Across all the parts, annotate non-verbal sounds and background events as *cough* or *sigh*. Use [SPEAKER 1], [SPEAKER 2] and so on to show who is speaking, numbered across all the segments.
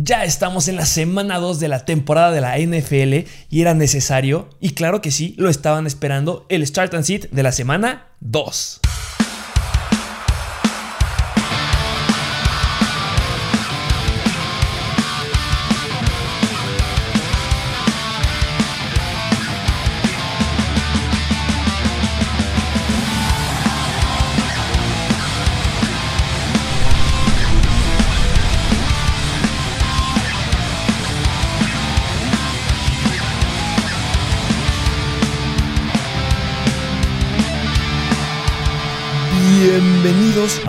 [SPEAKER 1] Ya estamos en la semana 2 de la temporada de la NFL y era necesario, y claro que sí, lo estaban esperando, el Start and Sit de la semana 2.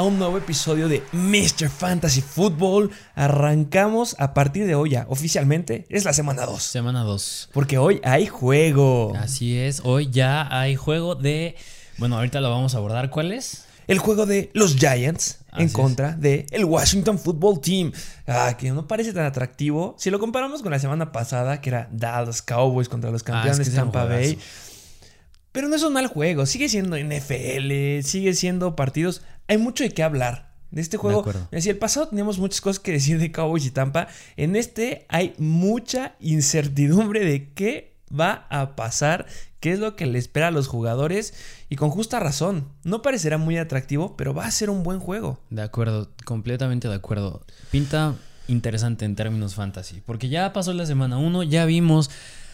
[SPEAKER 1] Un nuevo episodio de Mr. Fantasy Football. Arrancamos a partir de hoy ya, oficialmente, es la semana 2.
[SPEAKER 2] Semana 2.
[SPEAKER 1] Porque hoy hay juego.
[SPEAKER 2] Así es, hoy ya hay juego de... Bueno, ahorita lo vamos a abordar. ¿Cuál es?
[SPEAKER 1] El juego de los Giants en contra de el Washington Football Team. Ah, que no parece tan atractivo. Si lo comparamos con la semana pasada, que era Dallas Cowboys contra los
[SPEAKER 2] Ah,
[SPEAKER 1] campeones
[SPEAKER 2] es que
[SPEAKER 1] de
[SPEAKER 2] es un
[SPEAKER 1] Tampa Bay. Pero no es un mal juego, sigue siendo NFL, sigue siendo partidos. Hay mucho de qué hablar. De este juego,
[SPEAKER 2] acuerdo.
[SPEAKER 1] es decir, el pasado teníamos muchas cosas que decir de Cowboys y Tampa. En este hay mucha incertidumbre de qué va a pasar, qué es lo que le espera a los jugadores. Y con justa razón, no parecerá muy atractivo, pero va a ser un buen juego.
[SPEAKER 2] De acuerdo, completamente de acuerdo. Pinta interesante en términos fantasy. Porque ya pasó la semana 1, ya vimos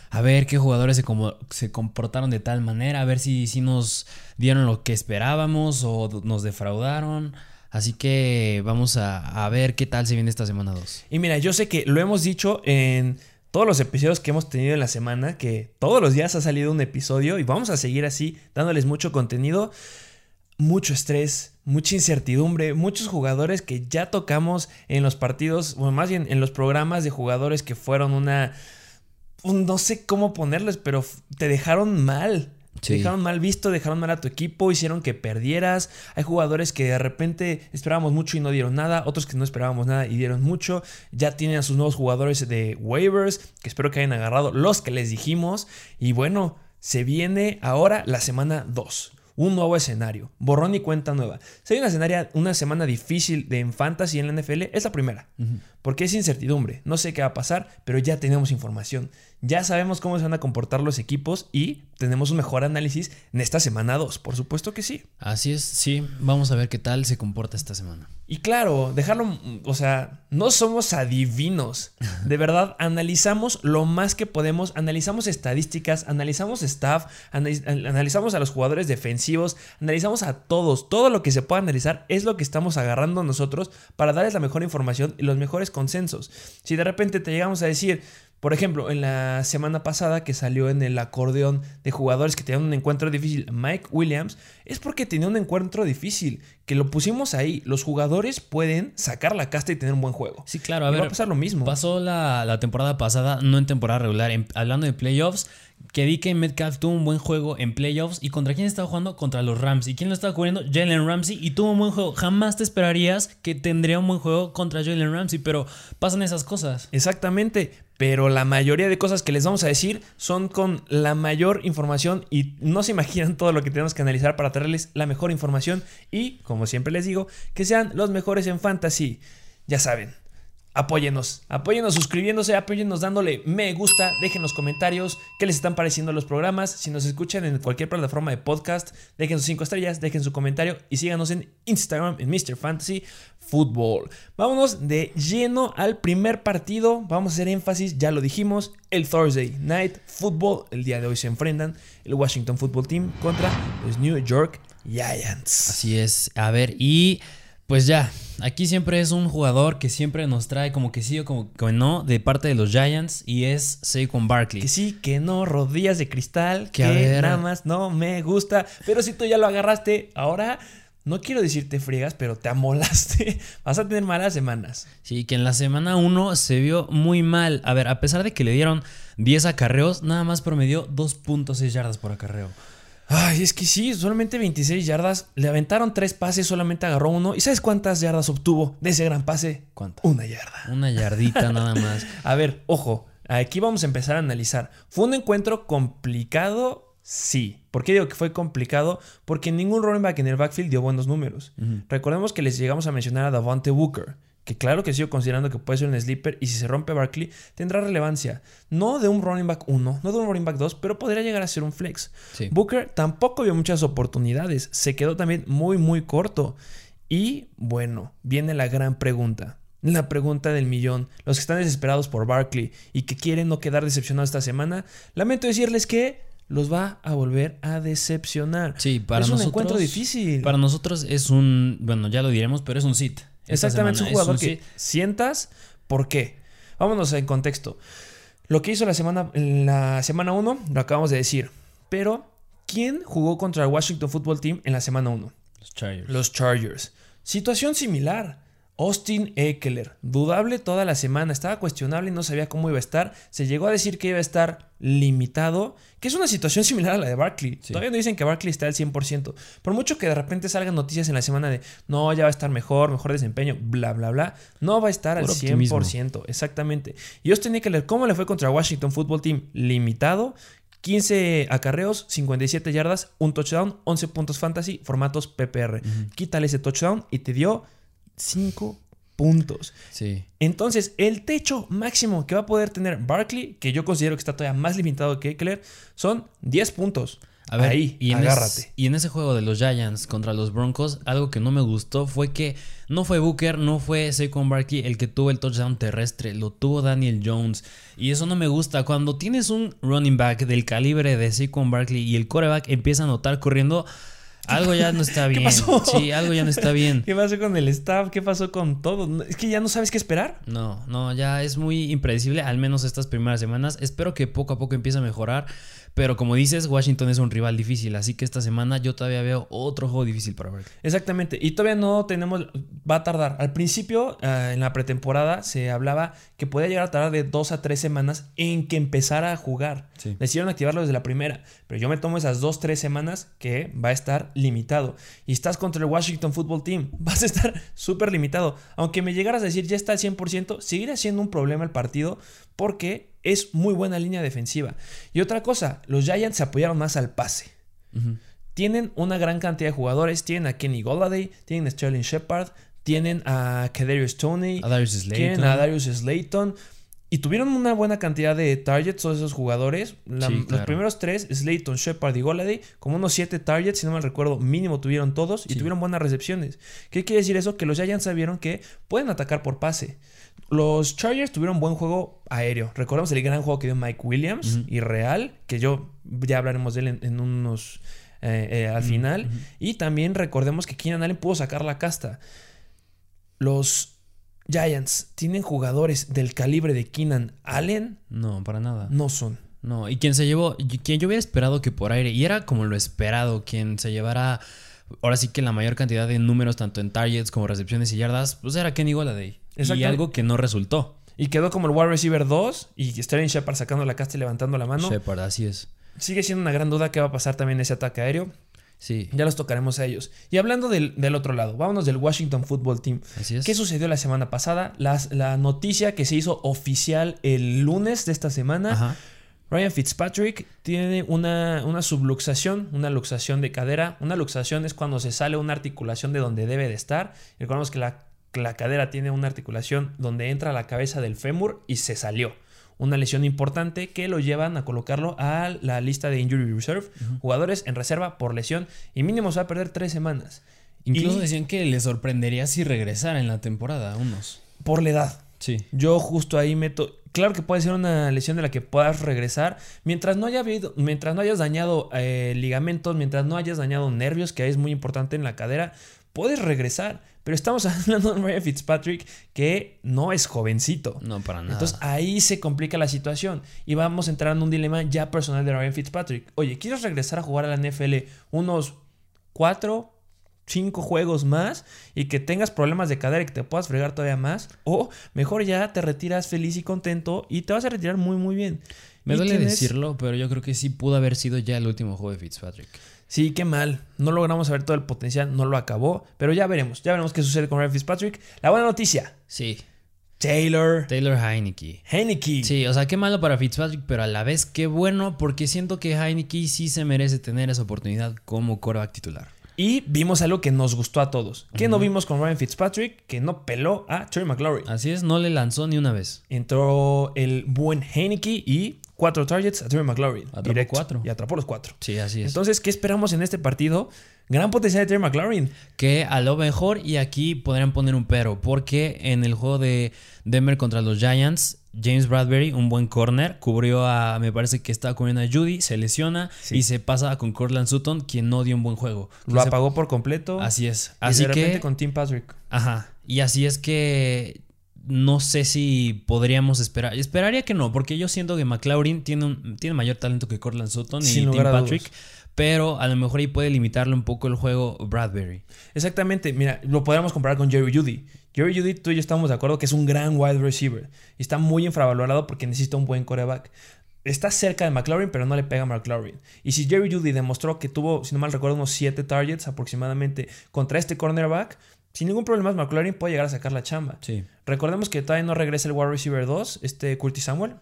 [SPEAKER 2] a ver qué jugadores se, como- se comportaron de tal manera, a ver si, nos dieron lo que esperábamos o nos defraudaron. Así que vamos a, a ver qué tal se viene esta semana 2.
[SPEAKER 1] Y mira, yo sé que lo hemos dicho en todos los episodios que hemos tenido en la semana, que todos los días ha salido un episodio y vamos a seguir así, dándoles mucho contenido, mucho estrés, mucha incertidumbre, muchos jugadores que ya tocamos en los partidos, o más bien en los programas de jugadores que fueron una... no sé cómo ponerles, pero te dejaron mal. Te dejaron mal visto, dejaron mal a tu equipo, hicieron que perdieras. Hay jugadores que de repente esperábamos mucho y no dieron nada, otros que no esperábamos nada y dieron mucho. Ya tienen a sus nuevos jugadores de waivers, que espero que hayan agarrado los que les dijimos. Y bueno, se viene ahora la semana 2. Un nuevo escenario, borrón y cuenta nueva. Si hay una, una semana difícil de en fantasy en la NFL, es la primera. Porque es incertidumbre. No sé qué va a pasar, pero ya tenemos información. Ya sabemos cómo se van a comportar los equipos y tenemos un mejor análisis en esta semana 2. Por supuesto que sí.
[SPEAKER 2] Así es, sí, vamos a ver qué tal se comporta esta semana.
[SPEAKER 1] Y claro, dejarlo, o sea, no somos adivinos. De verdad, analizamos lo más que podemos, analizamos estadísticas, analizamos staff, analiz- an- analizamos a los jugadores defensivos, analizamos a todos. Todo lo que se pueda analizar es lo que estamos agarrando nosotros para darles la mejor información y los mejores consensos. Si de repente te llegamos a decir, por ejemplo, en la semana pasada que salió en el acordeón de jugadores que tenían un encuentro difícil, Mike Williams, es porque tenía un encuentro difícil, que lo pusimos ahí. Los jugadores pueden sacar la casta y tener un buen juego.
[SPEAKER 2] Sí, claro,
[SPEAKER 1] Y
[SPEAKER 2] a
[SPEAKER 1] va
[SPEAKER 2] ver.
[SPEAKER 1] a pasar lo mismo.
[SPEAKER 2] Pasó la, la temporada pasada, no en temporada regular, en- hablando de playoffs, que que Metcalf tuvo un buen juego en playoffs. ¿Y contra quién estaba jugando? Contra los Rams. ¿Y quién lo estaba cubriendo? Jalen Ramsey. Y tuvo un buen juego. Jamás te esperarías que tendría un buen juego contra Jalen Ramsey, pero pasan esas cosas.
[SPEAKER 1] Exactamente, pero la mayoría de cosas que les vamos a decir son con la mayor información y no se imaginan todo lo que tenemos que analizar para traerles la mejor información y, como siempre les digo, que sean los mejores en fantasy. Ya saben, apóyennos, apóyennos suscribiéndose, apóyennos dándole me gusta, dejen los comentarios qué les están pareciendo los programas. Si nos escuchan en cualquier plataforma de podcast, dejen sus 5 estrellas, dejen su comentario y síganos en Instagram en Mr. Fantasy Football. Vámonos de lleno al primer partido. Vamos a hacer énfasis, ya lo dijimos, el Thursday Night Football. El día de hoy se enfrentan el Washington Football Team contra los New York Giants.
[SPEAKER 2] Así es. A ver, y pues ya, aquí siempre es un jugador que siempre nos trae como que sí o como que no de parte de los Giants y es Saquon Barkley.
[SPEAKER 1] Que sí, que no, rodillas de cristal, que,
[SPEAKER 2] Que
[SPEAKER 1] nada más no me gusta. Pero si tú ya lo agarraste, ahora no quiero decirte friegas, pero te amolaste. *laughs* Vas a tener malas semanas.
[SPEAKER 2] Sí, que en la semana 1 se vio muy mal. A ver, a pesar de que le dieron 10 acarreos, nada más promedió 2.6 yardas por acarreo.
[SPEAKER 1] Ay, es que sí, solamente 26 yardas. Le aventaron tres pases, solamente agarró uno. ¿Y sabes cuántas yardas obtuvo de ese gran pase?
[SPEAKER 2] ¿Cuántas?
[SPEAKER 1] Una yarda.
[SPEAKER 2] Una yardita *laughs* nada más.
[SPEAKER 1] A ver, ojo, aquí vamos a empezar a analizar. ¿Fue un encuentro complicado? Sí. ¿Por qué digo que fue complicado? Porque ningún running back en el backfield dio buenos números. Recordemos que les llegamos a mencionar a Davante Booker, que claro que sigo considerando que puede ser un sleeper y si se rompe Barkley tendrá relevancia. No de un running back 1, no de un running back 2, pero podría llegar a ser un flex.
[SPEAKER 2] Sí.
[SPEAKER 1] Booker tampoco vio muchas oportunidades, se quedó también muy muy corto. Y bueno, viene la gran pregunta. La pregunta del millón. Los que están desesperados por Barkley y que quieren no quedar decepcionados esta semana, lamento decirles que los va a volver a decepcionar.
[SPEAKER 2] Sí, para
[SPEAKER 1] es un
[SPEAKER 2] nosotros.
[SPEAKER 1] encuentro difícil.
[SPEAKER 2] Para nosotros es un. Bueno, ya lo diremos, pero es un sit.
[SPEAKER 1] Exactamente, es un jugador que sientas. ¿Por qué? Vámonos en contexto. Lo que hizo la semana en la semana 1 lo acabamos de decir. Pero, ¿quién jugó contra el Washington Football Team en la semana 1?
[SPEAKER 2] Los Chargers.
[SPEAKER 1] Los Chargers. Situación similar. Austin Eckler, dudable toda la semana, estaba cuestionable y no sabía cómo iba a estar. Se llegó a decir que iba a estar limitado, que es una situación *laughs* similar a la de Barkley.
[SPEAKER 2] Sí.
[SPEAKER 1] Todavía no dicen que Barkley está al 100%. Por mucho que de repente salgan noticias en la semana de no, ya va a estar mejor, mejor desempeño, bla, bla, bla, no va a estar al
[SPEAKER 2] Puro
[SPEAKER 1] 100%.
[SPEAKER 2] optimismo.
[SPEAKER 1] Exactamente. Y Austin Eckler, ¿cómo le fue contra Washington Football Team? Limitado. 15 acarreos, 57 yardas, un touchdown, 11 puntos fantasy, formatos PPR. Quítale ese touchdown y te dio 5 puntos.
[SPEAKER 2] Sí.
[SPEAKER 1] Entonces, el techo máximo que va a poder tener Barkley, que yo considero que está todavía más limitado que Eckler, son 10 puntos.
[SPEAKER 2] A ver,
[SPEAKER 1] Ahí,
[SPEAKER 2] y en
[SPEAKER 1] agárrate.
[SPEAKER 2] es- y en ese juego de los Giants contra los Broncos, algo que no me gustó fue que no fue Booker, no fue Saquon Barkley el que tuvo el touchdown terrestre, lo tuvo Daniel Jones. Y eso no me gusta. Cuando tienes un running back del calibre de Saquon Barkley y el quarterback empieza a anotar corriendo, algo ya no está *laughs*
[SPEAKER 1] ¿Qué
[SPEAKER 2] bien.
[SPEAKER 1] pasó?
[SPEAKER 2] Sí, algo ya no está bien.
[SPEAKER 1] ¿Qué pasó con el staff? ¿Qué pasó con todo? Es que ya no sabes qué esperar.
[SPEAKER 2] No, no, ya es muy impredecible, al menos estas primeras semanas. Espero que poco a poco empiece a mejorar. Pero como dices, Washington es un rival difícil, así que esta semana yo todavía veo otro juego difícil para Barkley.
[SPEAKER 1] Exactamente. Y todavía no tenemos. Va a tardar. Al principio, eh, en la pretemporada, se hablaba que podía llegar a tardar de dos a tres semanas en que empezara a jugar.
[SPEAKER 2] Sí.
[SPEAKER 1] Decidieron activarlo desde la primera. Pero yo me tomo esas dos, tres semanas que va a estar limitado. Y estás contra el Washington Football Team. *laughs* Vas a estar súper limitado. Aunque me llegaras a decir ya está al 100%, seguirá siendo un problema el partido porque es muy buena línea defensiva. Y otra cosa, los Giants se apoyaron más al pase. Tienen una gran cantidad de jugadores. Tienen a Kenny Golladay, tienen a Sterling Shepard, tienen a Kadarius Tony,
[SPEAKER 2] A Darius Slayton.
[SPEAKER 1] tienen a Darius Slayton. Y tuvieron una buena cantidad de targets todos esos jugadores. La-
[SPEAKER 2] Sí,
[SPEAKER 1] Los primeros tres, Slayton, Shepard y Golladay, como unos siete targets, si no mal recuerdo, mínimo tuvieron todos y
[SPEAKER 2] Sí.
[SPEAKER 1] tuvieron buenas recepciones. ¿Qué quiere decir eso? Que los Giants sabieron que pueden atacar por pase. Los Chargers tuvieron buen juego aéreo. Recordemos el gran juego que dio Mike Williams y Real, que yo ya hablaremos de él en, en unos eh, eh, al final. Y también recordemos que Keenan Allen pudo sacar la casta. Los Giants tienen jugadores del calibre de Keenan Allen,
[SPEAKER 2] No, para nada.
[SPEAKER 1] no son.
[SPEAKER 2] No, y quien se llevó, quien yo hubiera esperado que por aire, y era como lo esperado, quien se llevara ahora sí que la mayor cantidad de números, tanto en targets como recepciones y yardas, pues era Kenny Golladay. Y
[SPEAKER 1] Exactamente.
[SPEAKER 2] algo que no resultó.
[SPEAKER 1] Y quedó como el wide receiver 2 y Sterling Shepard sacando la casta y levantando la mano.
[SPEAKER 2] Shepard, así es.
[SPEAKER 1] Sigue siendo una gran duda qué va a pasar también en ese ataque aéreo.
[SPEAKER 2] Sí,
[SPEAKER 1] Ya los tocaremos a ellos. Y hablando del, del otro lado, vámonos del Washington Football Team.
[SPEAKER 2] así es.
[SPEAKER 1] ¿Qué sucedió la semana pasada? Las- la noticia que se hizo oficial el lunes de esta semana.
[SPEAKER 2] Ajá.
[SPEAKER 1] Ryan Fitzpatrick tiene una, una subluxación, una luxación de cadera. Una luxación es cuando se sale una articulación de donde debe de estar. Recordemos que la, la cadera tiene una articulación donde entra la cabeza del fémur y se salió. Una lesión importante que lo llevan a colocarlo a la lista de Injury Reserve. Jugadores en reserva por lesión y mínimo se va a perder tres semanas.
[SPEAKER 2] Incluso
[SPEAKER 1] Y
[SPEAKER 2] decían que le sorprendería si regresara en la temporada a unos.
[SPEAKER 1] por la edad.
[SPEAKER 2] Sí.
[SPEAKER 1] Yo justo ahí meto. Claro que puede ser una lesión de la que puedas regresar. Mientras no haya habido, mientras no hayas dañado eh, ligamentos, mientras no hayas dañado nervios, que es muy importante en la cadera, puedes regresar. Pero estamos *laughs* hablando de Ryan Fitzpatrick, que no es jovencito.
[SPEAKER 2] No, para nada.
[SPEAKER 1] Entonces ahí se complica la situación y vamos a entrar en un dilema ya personal de Ryan Fitzpatrick. Oye, ¿quieres regresar a jugar a la NFL unos cuatro, cinco juegos más y que tengas problemas de cadera y que te puedas fregar todavía más? O mejor ya te retiras feliz y contento y te vas a retirar muy muy bien.
[SPEAKER 2] Me duele
[SPEAKER 1] tienes-
[SPEAKER 2] decirlo, pero yo creo que sí pudo haber sido ya el último juego de Fitzpatrick.
[SPEAKER 1] Sí, qué mal. No logramos saber todo el potencial, no lo acabó, pero ya veremos, ya veremos qué sucede con Ryan Fitzpatrick. La buena noticia,
[SPEAKER 2] Sí.
[SPEAKER 1] Taylor
[SPEAKER 2] Taylor Heineke.
[SPEAKER 1] Heineke.
[SPEAKER 2] Sí, o sea, qué malo para Fitzpatrick, pero a la vez qué bueno porque siento que Heineke sí se merece tener esa oportunidad como quarterback titular.
[SPEAKER 1] Y vimos algo que nos gustó a todos. Que no vimos con Ryan Fitzpatrick, que no peló a Terry McLaurin.
[SPEAKER 2] Así es, no le lanzó ni una vez.
[SPEAKER 1] Entró el buen Heineke y cuatro targets a Terry McLaurin.
[SPEAKER 2] Atrapó
[SPEAKER 1] directo,
[SPEAKER 2] cuatro.
[SPEAKER 1] Y atrapó los cuatro.
[SPEAKER 2] Sí, así es.
[SPEAKER 1] Entonces, ¿qué esperamos en este partido? Gran potencial de Terry McLaurin.
[SPEAKER 2] que a lo mejor, y aquí podrían poner un pero, porque en el juego de Denver contra los Giants, James Bradbury, un buen corner, cubrió a, me parece que estaba cubriendo a Judy, se lesiona
[SPEAKER 1] Sí.
[SPEAKER 2] y se pasa con Cortland Sutton, quien no dio un buen juego.
[SPEAKER 1] Lo
[SPEAKER 2] Se-
[SPEAKER 1] apagó por completo.
[SPEAKER 2] Así es.
[SPEAKER 1] Y
[SPEAKER 2] Así
[SPEAKER 1] de repente
[SPEAKER 2] que,
[SPEAKER 1] con Tim Patrick.
[SPEAKER 2] ajá. Y así es que no sé si podríamos esperar. Esperaría que no, porque yo siento que McLaurin tiene, un- tiene mayor talento que Cortland Sutton y Tim Patrick. Pero a lo mejor ahí puede limitarle un poco el juego Bradbury.
[SPEAKER 1] Exactamente, mira, lo podríamos comparar con Jerry Judy. Jerry Judy, tú y yo estamos de acuerdo que es un gran wide receiver. Y está muy infravalorado porque necesita un buen coreback. Está cerca de McLaurin, pero no le pega a McLaurin. Y si Jerry Judy demostró que tuvo, si no mal recuerdo, unos 7 targets aproximadamente contra este cornerback, sin ningún problema McLaurin puede llegar a sacar la chamba.
[SPEAKER 2] Sí.
[SPEAKER 1] Recordemos que todavía no regresa el wide receiver 2, este Curtis Samuel.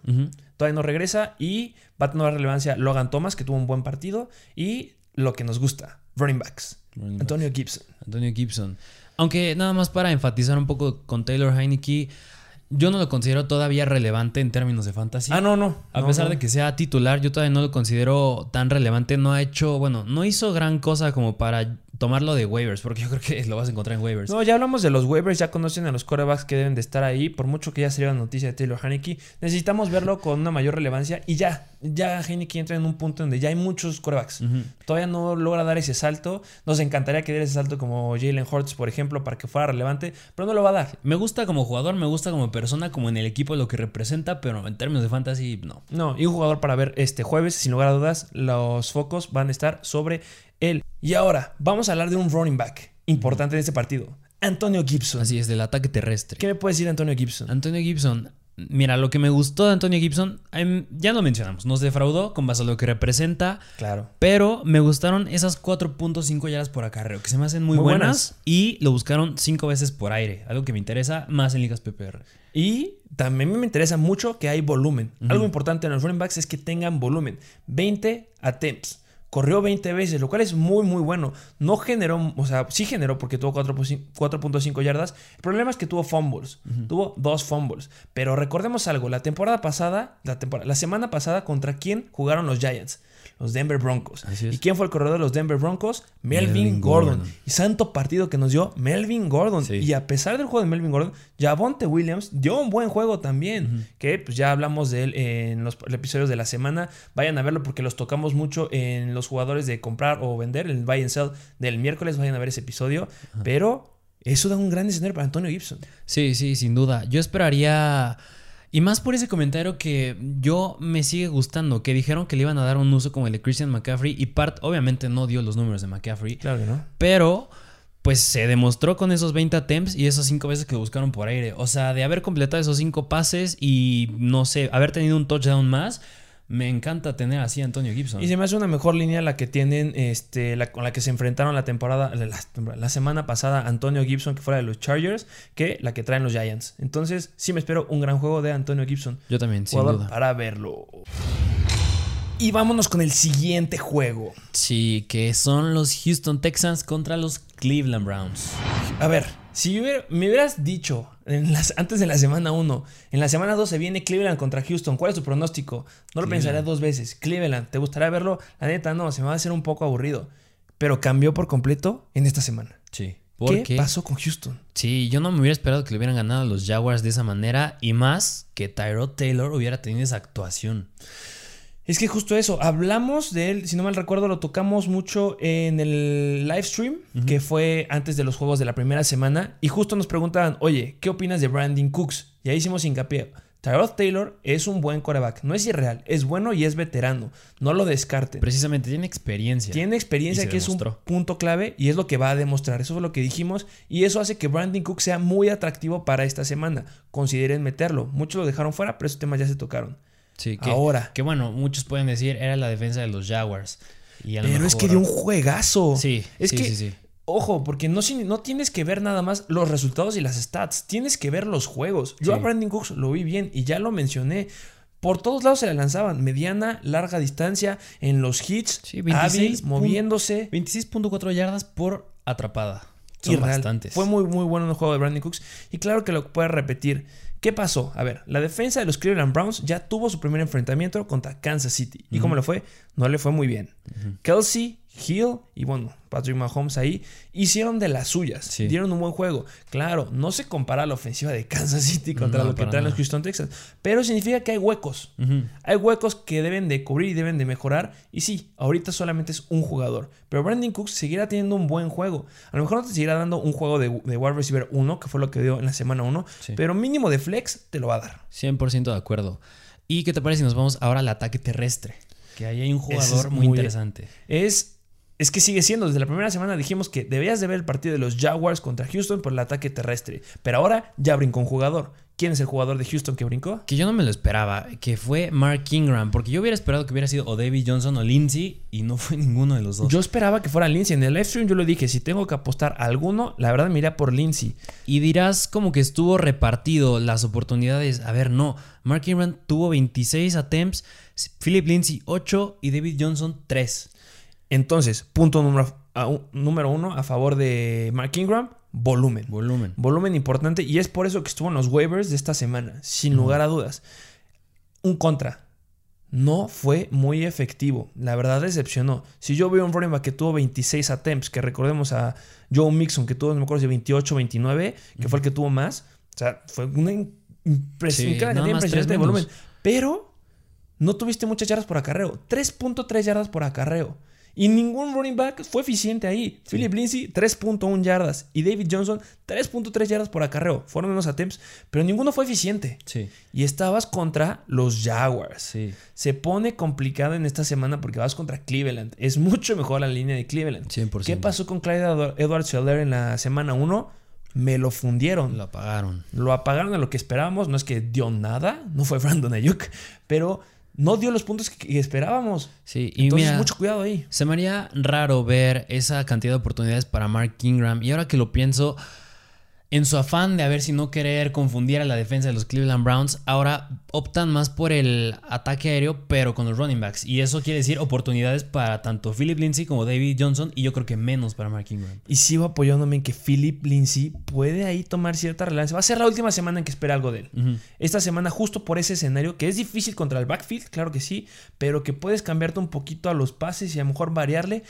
[SPEAKER 1] Todavía no regresa y va a tener relevancia Logan Thomas, que tuvo un buen partido. Y lo que nos gusta, running backs.
[SPEAKER 2] Running
[SPEAKER 1] Antonio Gibson.
[SPEAKER 2] Antonio Gibson. Aunque nada más para enfatizar un poco con Taylor Heineke, yo no lo considero todavía relevante en términos de fantasy.
[SPEAKER 1] Ah, no, no.
[SPEAKER 2] A
[SPEAKER 1] No,
[SPEAKER 2] pesar
[SPEAKER 1] no.
[SPEAKER 2] de que sea titular, yo todavía no lo considero tan relevante. No ha hecho, bueno, no hizo gran cosa como para tomarlo de waivers, porque yo creo que lo vas a encontrar en waivers.
[SPEAKER 1] No, ya hablamos de los waivers, ya conocen a los corebacks que deben de estar ahí. Por mucho que ya salió la noticia de Taylor Haneke, necesitamos verlo con una mayor relevancia. Y ya, ya Haneke entra en un punto donde ya hay muchos corebacks. Todavía no logra dar ese salto. Nos encantaría que diera ese salto como Jalen Hurts, por ejemplo, para que fuera relevante, pero no lo va a dar.
[SPEAKER 2] Me gusta como jugador, me gusta como persona, como en el equipo lo que representa, pero en términos de fantasy, no.
[SPEAKER 1] No, y un jugador para ver este jueves, sin lugar a dudas, los focos van a estar sobre él. Y ahora, vamos a hablar de un running back importante en este partido. Antonio Gibson.
[SPEAKER 2] Así es, del ataque terrestre.
[SPEAKER 1] ¿Qué me puedes decir de Antonio Gibson?
[SPEAKER 2] Antonio Gibson. Mira, lo que me gustó de Antonio Gibson, em, ya lo mencionamos, nos defraudó con base a lo que representa,
[SPEAKER 1] Claro.
[SPEAKER 2] pero me gustaron esas 4.5 yardas por acarreo, que se me hacen muy,
[SPEAKER 1] Muy
[SPEAKER 2] buenas,
[SPEAKER 1] buenas.
[SPEAKER 2] y lo buscaron 5 veces por aire, algo que me interesa más en ligas PPR.
[SPEAKER 1] Y también me interesa mucho que hay volumen. Algo importante en los running backs es que tengan volumen. 20 attempts. Corrió 20 veces, lo cual es muy, muy bueno. No generó, o sea, sí generó porque tuvo 4.5 4.5 yardas. El problema es que tuvo fumbles. Tuvo dos fumbles. Pero recordemos algo, la temporada pasada, la, temporada, la semana pasada, ¿contra quién jugaron los Giants? Los Denver Broncos. ¿Y quién fue el corredor de los Denver Broncos? Melvin,
[SPEAKER 2] Melvin
[SPEAKER 1] Gordon.
[SPEAKER 2] Gordon.
[SPEAKER 1] Y santo partido que nos dio Melvin Gordon.
[SPEAKER 2] Sí.
[SPEAKER 1] Y a pesar del juego de Melvin Gordon, Javonte Williams dio un buen juego también. Que pues ya hablamos de él en los episodios de la semana. Vayan a verlo porque los tocamos mucho en los jugadores de comprar o vender, el buy and sell del miércoles. Vayan a ver ese episodio. Pero eso da un gran escenario para Antonio Gibson.
[SPEAKER 2] Sí, sí, sin duda. Yo esperaría. Y más por ese comentario que yo me sigue gustando, que dijeron que le iban a dar un uso como el de Christian McCaffrey y Part obviamente no dio los números de McCaffrey,
[SPEAKER 1] Claro que no.
[SPEAKER 2] pero pues se demostró con esos 20 attempts y esas 5 veces que lo buscaron por aire. O sea, de haber completado esos 5 pases y no sé, haber tenido un touchdown más, me encanta tener así a Antonio Gibson.
[SPEAKER 1] Y se me hace una mejor línea la que tienen, este, la, con la que se enfrentaron la temporada, la, la- la semana pasada Antonio Gibson, que fuera de los Chargers, que la que traen los Giants. Entonces, sí me espero un gran juego de Antonio Gibson.
[SPEAKER 2] Yo también, sin duda.
[SPEAKER 1] para verlo. Y vámonos con el siguiente juego.
[SPEAKER 2] Sí, que son los Houston Texans contra los Cleveland Browns.
[SPEAKER 1] A ver, si hubiera- me hubieras dicho en las- antes de la semana 1, en la semana 2 se viene Cleveland contra Houston, ¿cuál es tu pronóstico? No lo pensaría dos veces. Cleveland, ¿te gustaría verlo? La neta, no, se me va a hacer un poco aburrido. Pero cambió por completo en esta semana.
[SPEAKER 2] Sí.
[SPEAKER 1] ¿Qué pasó con Houston?
[SPEAKER 2] Sí, yo no me hubiera esperado que le hubieran ganado a los Jaguars de esa manera y más que Tyrod Taylor hubiera tenido esa actuación.
[SPEAKER 1] Es que justo eso, hablamos de él, si no mal recuerdo, lo tocamos mucho en el live stream, que fue antes de los juegos de la primera semana, y justo nos preguntaban, oye, ¿qué opinas de Brandon Cooks? Y ahí hicimos hincapié. Tyrod Taylor es un buen coreback, no es irreal, es bueno y es veterano, no lo descarten.
[SPEAKER 2] Precisamente tiene experiencia.
[SPEAKER 1] Tiene experiencia que es un punto clave y es lo que va a demostrar. Eso es lo que dijimos y eso hace que Brandon Cook sea muy atractivo para esta semana. Consideren meterlo. Muchos lo dejaron fuera, pero esos temas ya se tocaron.
[SPEAKER 2] Sí, que,
[SPEAKER 1] Ahora.
[SPEAKER 2] Que bueno, muchos pueden decir era la defensa de los Jaguars. Y
[SPEAKER 1] Pero es que dio un juegazo.
[SPEAKER 2] Sí,
[SPEAKER 1] es
[SPEAKER 2] sí,
[SPEAKER 1] que
[SPEAKER 2] sí, sí.
[SPEAKER 1] Ojo, porque no, no tienes que ver nada más los resultados y las stats, tienes que ver los juegos. Yo a Brandon Cooks lo vi bien y ya lo mencioné. por todos lados se la lanzaban. Mediana, larga distancia, en los hits, hábil, moviéndose.
[SPEAKER 2] 26.4 yardas por atrapada. Son
[SPEAKER 1] irreal.
[SPEAKER 2] bastantes.
[SPEAKER 1] Fue muy, muy bueno en el juego de Brandon Cooks. Y claro que lo puede repetir. ¿Qué pasó? A ver, la defensa de los Cleveland Browns ya tuvo su primer enfrentamiento contra Kansas City. ¿Y cómo le fue? No le fue muy bien. Kelsey, Hill y bueno, Patrick Mahomes ahí hicieron de las suyas.
[SPEAKER 2] Sí.
[SPEAKER 1] Dieron un buen juego. Claro, no se compara la ofensiva de Kansas City contra
[SPEAKER 2] No,
[SPEAKER 1] lo que traen los. Houston Texans. Pero significa que hay huecos. Hay huecos que deben de cubrir y deben de mejorar. Y sí, ahorita solamente es un jugador. Pero Brandon Cooks seguirá teniendo un buen juego. A lo mejor no te seguirá dando un juego de, de wide receiver 1, que fue lo que dio en la semana 1.
[SPEAKER 2] Sí.
[SPEAKER 1] Pero mínimo de flex te lo va a dar.
[SPEAKER 2] 100% de acuerdo. ¿Y qué te parece si nos vamos ahora al ataque terrestre? Que ahí hay un
[SPEAKER 1] es
[SPEAKER 2] jugador muy,
[SPEAKER 1] muy-
[SPEAKER 2] interesante.
[SPEAKER 1] Es, es que sigue siendo. Desde la primera semana dijimos que debías de ver el partido de los Jaguars contra Houston por el ataque terrestre. Pero ahora ya brincó un jugador. ¿Quién es el jugador de Houston que brincó?
[SPEAKER 2] Que yo no me lo esperaba, que fue Mark Ingram, porque yo hubiera esperado que hubiera sido o David Johnson o Lindsay y no fue *laughs* ninguno de los dos.
[SPEAKER 1] Yo esperaba que fuera Lindsay. En el live stream yo le dije, si tengo que apostar a alguno, la verdad me iría por Lindsay.
[SPEAKER 2] Y dirás como que estuvo repartido las oportunidades. A ver, no. Mark Ingram tuvo 26 attempts, Philip Lindsay 8 y David Johnson 3.
[SPEAKER 1] Entonces, punto número, a- número uno a favor de Mark Ingram, volumen.
[SPEAKER 2] Volumen.
[SPEAKER 1] Volumen importante y es por eso que estuvo en los waivers de esta semana, sin lugar a dudas. Un contra. No fue muy efectivo. La verdad decepcionó. Si yo veo un running back que tuvo 26 attempts, que recordemos a Joe Mixon que tuvo, no me acuerdo si 28 29, que fue el que tuvo más. O sea, fue una impresionante,
[SPEAKER 2] Sí,
[SPEAKER 1] cantidad impresionante de volumen. Pero no tuviste muchas yardas por acarreo. 3.3 yardas por acarreo. Y ningún running back fue eficiente ahí. Philip Lindsay, 3.1 yardas. Y David Johnson, 3.3 yardas por acarreo. Fueron unos attempts, pero ninguno fue eficiente.
[SPEAKER 2] Sí.
[SPEAKER 1] Y estabas contra los Jaguars.
[SPEAKER 2] Sí.
[SPEAKER 1] Se pone complicado en esta semana porque vas contra Cleveland. Es mucho mejor la línea de Cleveland.
[SPEAKER 2] 100%.
[SPEAKER 1] ¿Qué pasó con Clyde Edwards Seller en la semana 1? Me lo fundieron.
[SPEAKER 2] Lo apagaron.
[SPEAKER 1] Lo apagaron a lo que esperábamos. No es que dio nada, no fue Brandon Ayuk, pero no dio los puntos que esperábamos.
[SPEAKER 2] Sí, y
[SPEAKER 1] Entonces,
[SPEAKER 2] mira,
[SPEAKER 1] mucho cuidado ahí.
[SPEAKER 2] se me haría raro ver esa cantidad de oportunidades para Mark Ingram. Y ahora que lo pienso, en su afán de a ver si no querer confundir a la defensa de los Cleveland Browns, ahora optan más por el ataque aéreo, pero con los running backs. Y eso quiere decir oportunidades para tanto Philip Lindsay como David Johnson, y yo creo que menos para Mark Ingram.
[SPEAKER 1] Y sigo apoyándome en que Philip Lindsay puede ahí tomar cierta relevancia. Va a ser la última semana en que espera algo de él. Esta semana justo por ese escenario, que es difícil contra el backfield, claro que sí, pero que puedes cambiarte un poquito a los pases y a lo mejor variarle.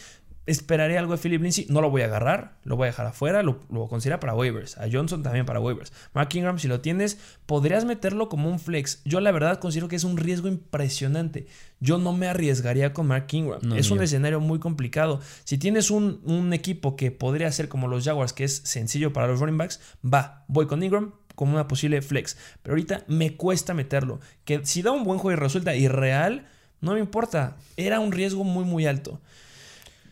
[SPEAKER 1] Esperaré algo de Philip Lindsay, no lo voy a agarrar, lo voy a dejar afuera, lo, lo considera para waivers. A Johnson también para waivers. Mark Ingram, si lo tienes, podrías meterlo como un flex. Yo la verdad considero que es un riesgo impresionante. Yo no me arriesgaría con Mark Ingram.
[SPEAKER 2] No,
[SPEAKER 1] es un escenario muy complicado. Si tienes un, un equipo que podría ser como los Jaguars, que es sencillo para los running backs, va, voy con Ingram como una posible flex. Pero ahorita me cuesta meterlo. Que si da un buen juego y resulta irreal, no me importa. Era un riesgo muy, muy alto.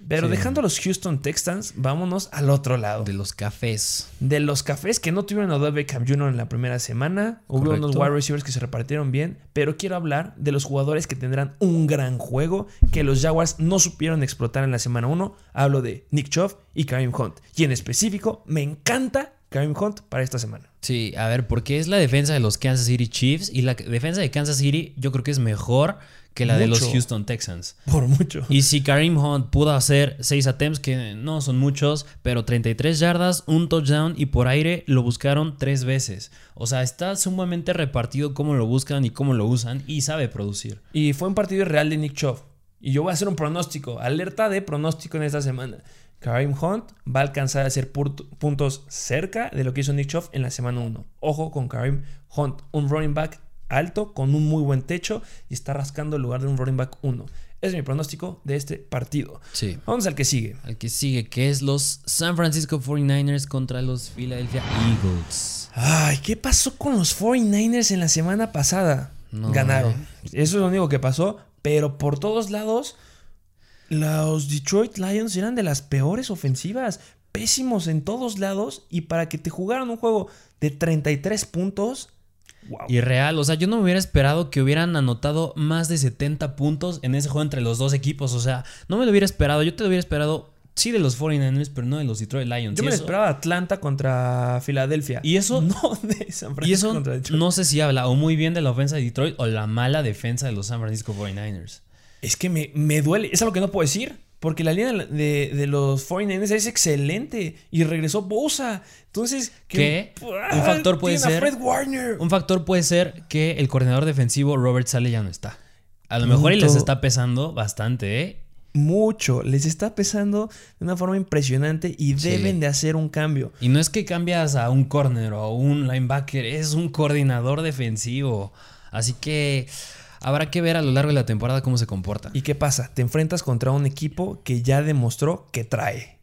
[SPEAKER 1] Pero
[SPEAKER 2] Sí.
[SPEAKER 1] dejando a los Houston Texans, vámonos al otro lado.
[SPEAKER 2] De los cafés.
[SPEAKER 1] De los cafés que no tuvieron a Odell Beckham Jr. en la primera semana, hubo
[SPEAKER 2] Correcto.
[SPEAKER 1] unos wide receivers que se repartieron bien, pero quiero hablar de los jugadores que tendrán un gran juego que los Jaguars no supieron explotar en la semana 1. Hablo de Nick Chubb y Kareem Hunt. Y en específico, me encanta Kareem Hunt para esta semana.
[SPEAKER 2] Sí, a ver, porque es la defensa de los Kansas City Chiefs y la defensa de Kansas City yo creo que es mejor que la de los. Houston Texans.
[SPEAKER 1] Por mucho.
[SPEAKER 2] Y si Kareem Hunt pudo hacer 6 attempts, que no son muchos, pero 33 yardas, un touchdown y por aire lo buscaron tres veces. O sea, está sumamente repartido cómo lo buscan y cómo lo usan y sabe producir.
[SPEAKER 1] Y fue un partido real de Nick Chubb. Y yo voy a hacer un pronóstico, alerta de pronóstico en esta semana. Kareem Hunt va a alcanzar a hacer puntos cerca de lo que hizo Nick Chubb en la semana 1. Ojo con Kareem Hunt, un running back alto con un muy buen techo y está rascando el lugar de un running back 1. Es mi pronóstico de este partido.
[SPEAKER 2] Sí.
[SPEAKER 1] Vamos al que sigue.
[SPEAKER 2] Al que sigue, que es los San Francisco 49ers contra los Philadelphia Eagles.
[SPEAKER 1] Ay, ¿qué pasó con los 49ers en la semana pasada?
[SPEAKER 2] No,
[SPEAKER 1] Ganaron.
[SPEAKER 2] eh.
[SPEAKER 1] Eso es lo único que pasó. Pero por todos lados, los Detroit Lions eran de las peores ofensivas. Pésimos en todos lados. Y para que te jugaran un juego de 33 puntos. Wow.
[SPEAKER 2] Y real, o sea, yo no me hubiera esperado que hubieran anotado más de 70 puntos en ese juego entre los dos equipos. O sea, no me lo hubiera esperado. Yo te lo hubiera esperado sí de los 49ers, pero no de los Detroit Lions.
[SPEAKER 1] Yo me esperaba Atlanta contra Filadelfia.
[SPEAKER 2] Y eso- *laughs*
[SPEAKER 1] no de San Francisco
[SPEAKER 2] Y eso
[SPEAKER 1] contra Detroit.
[SPEAKER 2] no sé si habla o muy bien de la ofensa de Detroit o la mala defensa de los San Francisco 49ers.
[SPEAKER 1] Es que me, me duele. Es algo que no puedo decir. Porque la línea de, de los 49ers es excelente. Y regresó Bosa. Entonces,
[SPEAKER 2] ¿Qué?
[SPEAKER 1] ¡Ah!
[SPEAKER 2] Un factor puede
[SPEAKER 1] a
[SPEAKER 2] ser-
[SPEAKER 1] Fred Warner.
[SPEAKER 2] Un factor puede ser que el coordinador defensivo Robert Sale ya no está. A lo mejor y les está pesando bastante, ¿eh?
[SPEAKER 1] Mucho. Les está pesando de una forma impresionante. Y
[SPEAKER 2] Sí.
[SPEAKER 1] deben de hacer un cambio.
[SPEAKER 2] Y no es que cambias a un corner o un linebacker, es un coordinador defensivo. Así que habrá que ver a lo largo de la temporada cómo se comporta.
[SPEAKER 1] ¿Y qué pasa? Te enfrentas contra un equipo que ya demostró que trae.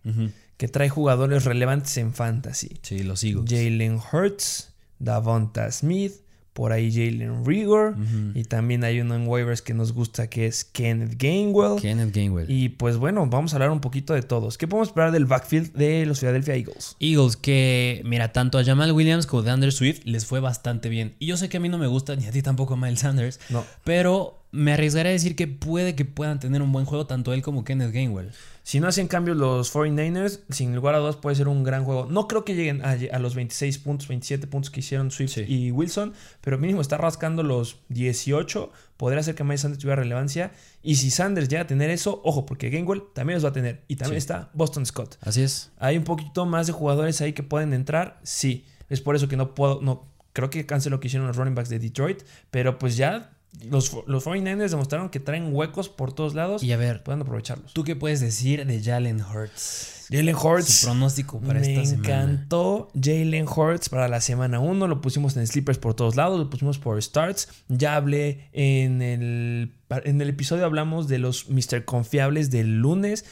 [SPEAKER 1] Que trae jugadores relevantes en fantasy.
[SPEAKER 2] Sí, los Eagles.
[SPEAKER 1] Jalen Hurts, Davonta Smith, por ahí Jalen Rigor. Y también hay uno en waivers que nos gusta que es Kenneth Gainwell.
[SPEAKER 2] Kenneth Gainwell.
[SPEAKER 1] Y pues bueno, vamos a hablar un poquito de todos. ¿Qué podemos esperar del backfield de los Philadelphia Eagles?
[SPEAKER 2] Eagles, que mira, tanto a Jamal Williams como a DeAndre Swift les fue bastante bien. Y yo sé que a mí no me gusta, ni a ti tampoco Miles Sanders,
[SPEAKER 1] No.
[SPEAKER 2] pero me arriesgaré a decir que puede que puedan tener un buen juego tanto él como Kenneth Gainwell.
[SPEAKER 1] Si no hacen cambios los 49ers, sin lugar a dudas puede ser un gran juego. No creo que lleguen a, a los 26 puntos, 27 puntos que hicieron Swift
[SPEAKER 2] Sí.
[SPEAKER 1] y Wilson, pero mínimo está rascando los 18. Podría ser que Miles Sanders tuviera relevancia. Y si Sanders llega a tener eso, ojo, porque Gainwell también los va a tener. Y también
[SPEAKER 2] Sí.
[SPEAKER 1] está Boston Scott.
[SPEAKER 2] Así es.
[SPEAKER 1] ¿Hay un poquito más de jugadores ahí que pueden entrar? Sí. Es por eso que no puedo. No, creo que cancelo lo que hicieron los running backs de Detroit. Pero pues ya los, los 49ers demostraron que traen huecos por todos lados.
[SPEAKER 2] Y a ver,
[SPEAKER 1] pueden aprovecharlos.
[SPEAKER 2] ¿tú qué puedes decir de Jalen Hurts?
[SPEAKER 1] Jalen
[SPEAKER 2] Su
[SPEAKER 1] Hurts.
[SPEAKER 2] pronóstico para
[SPEAKER 1] Me
[SPEAKER 2] esta semana.
[SPEAKER 1] encantó Jalen Hurts para la semana 1. Lo pusimos en sleepers por todos lados. Lo pusimos por starts. Ya hablé en el, en el episodio. Hablamos de los Mr. Confiables del lunes.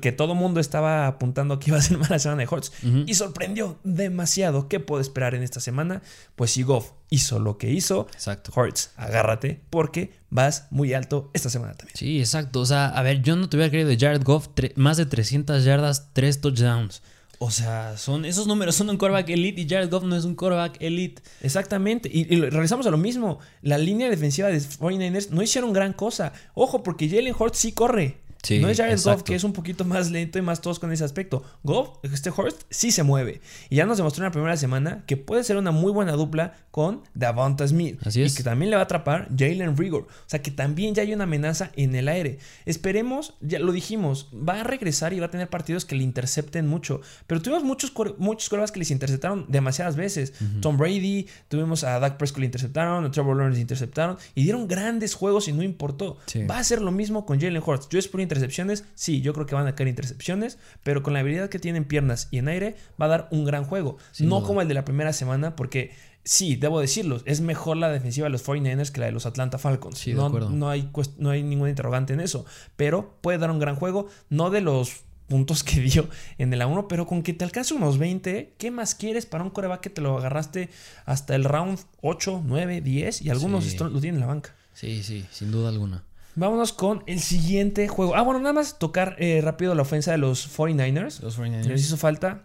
[SPEAKER 1] Que todo mundo estaba apuntando que iba a ser *laughs* mala semana de.
[SPEAKER 2] Ujú.
[SPEAKER 1] Y sorprendió demasiado. ¿Qué puedo esperar en esta semana? Pues si Goff hizo lo que hizo.
[SPEAKER 2] Exacto.
[SPEAKER 1] Agárrate. Porque vas muy alto esta semana también.
[SPEAKER 2] Sí, exacto. O sea, a ver, yo no te hubiera creído de Jared Goff, más de 300 yardas, 3 touchdowns. O sea, son esos números son un quarterback elite y Jared Goff no es un quarterback elite.
[SPEAKER 1] Exactamente, y, y regresamos a lo mismo. La línea defensiva de 49ers no hicieron gran cosa. Ojo, porque Jalen Hurts sí corre.
[SPEAKER 2] Sí,
[SPEAKER 1] no es Jared
[SPEAKER 2] exacto.
[SPEAKER 1] Goff, que es un poquito más lento y más tosco en ese aspecto. Goff, este Hurst, sí se mueve. Y ya nos demostró en la primera semana que puede ser una muy buena dupla con Davonta Smith.
[SPEAKER 2] Así
[SPEAKER 1] y
[SPEAKER 2] es.
[SPEAKER 1] que también le va a atrapar Jalen Rigor. O sea que también ya hay una amenaza en el aire. Esperemos, ya lo dijimos, va a regresar y va a tener partidos que le intercepten mucho. Pero tuvimos muchos, muchos que les interceptaron demasiadas veces. Tom Brady, tuvimos a Dak Prescott le interceptaron, a Trevor Lawrence le interceptaron y dieron grandes juegos y no importó.
[SPEAKER 2] Sí.
[SPEAKER 1] Va a ser lo mismo con Jalen Hurts. Yo espero intercepciones, sí, yo creo que van a caer intercepciones, pero con la habilidad que tiene en piernas y en aire va a dar un gran juego.
[SPEAKER 2] Sin
[SPEAKER 1] no
[SPEAKER 2] duda.
[SPEAKER 1] como el de la primera semana, porque sí, debo decirlo, es mejor la defensiva de los 49ers que la de los Atlanta Falcons.
[SPEAKER 2] Sí,
[SPEAKER 1] no, no hay, no hay ningún interrogante en eso, pero puede dar un gran juego, no de los puntos que *laughs* dio en el A1, pero con que te alcance unos 20, ¿qué más quieres para un coreback que te lo agarraste hasta el round 8, 9, 10 y algunos
[SPEAKER 2] Sí.
[SPEAKER 1] lo tienen en la banca?
[SPEAKER 2] Sí, sí, sin duda alguna.
[SPEAKER 1] Vámonos con el siguiente juego. Ah, bueno, nada más tocar eh, rápido la ofensa de los 49ers.
[SPEAKER 2] Los
[SPEAKER 1] Les
[SPEAKER 2] 49ers.
[SPEAKER 1] hizo falta.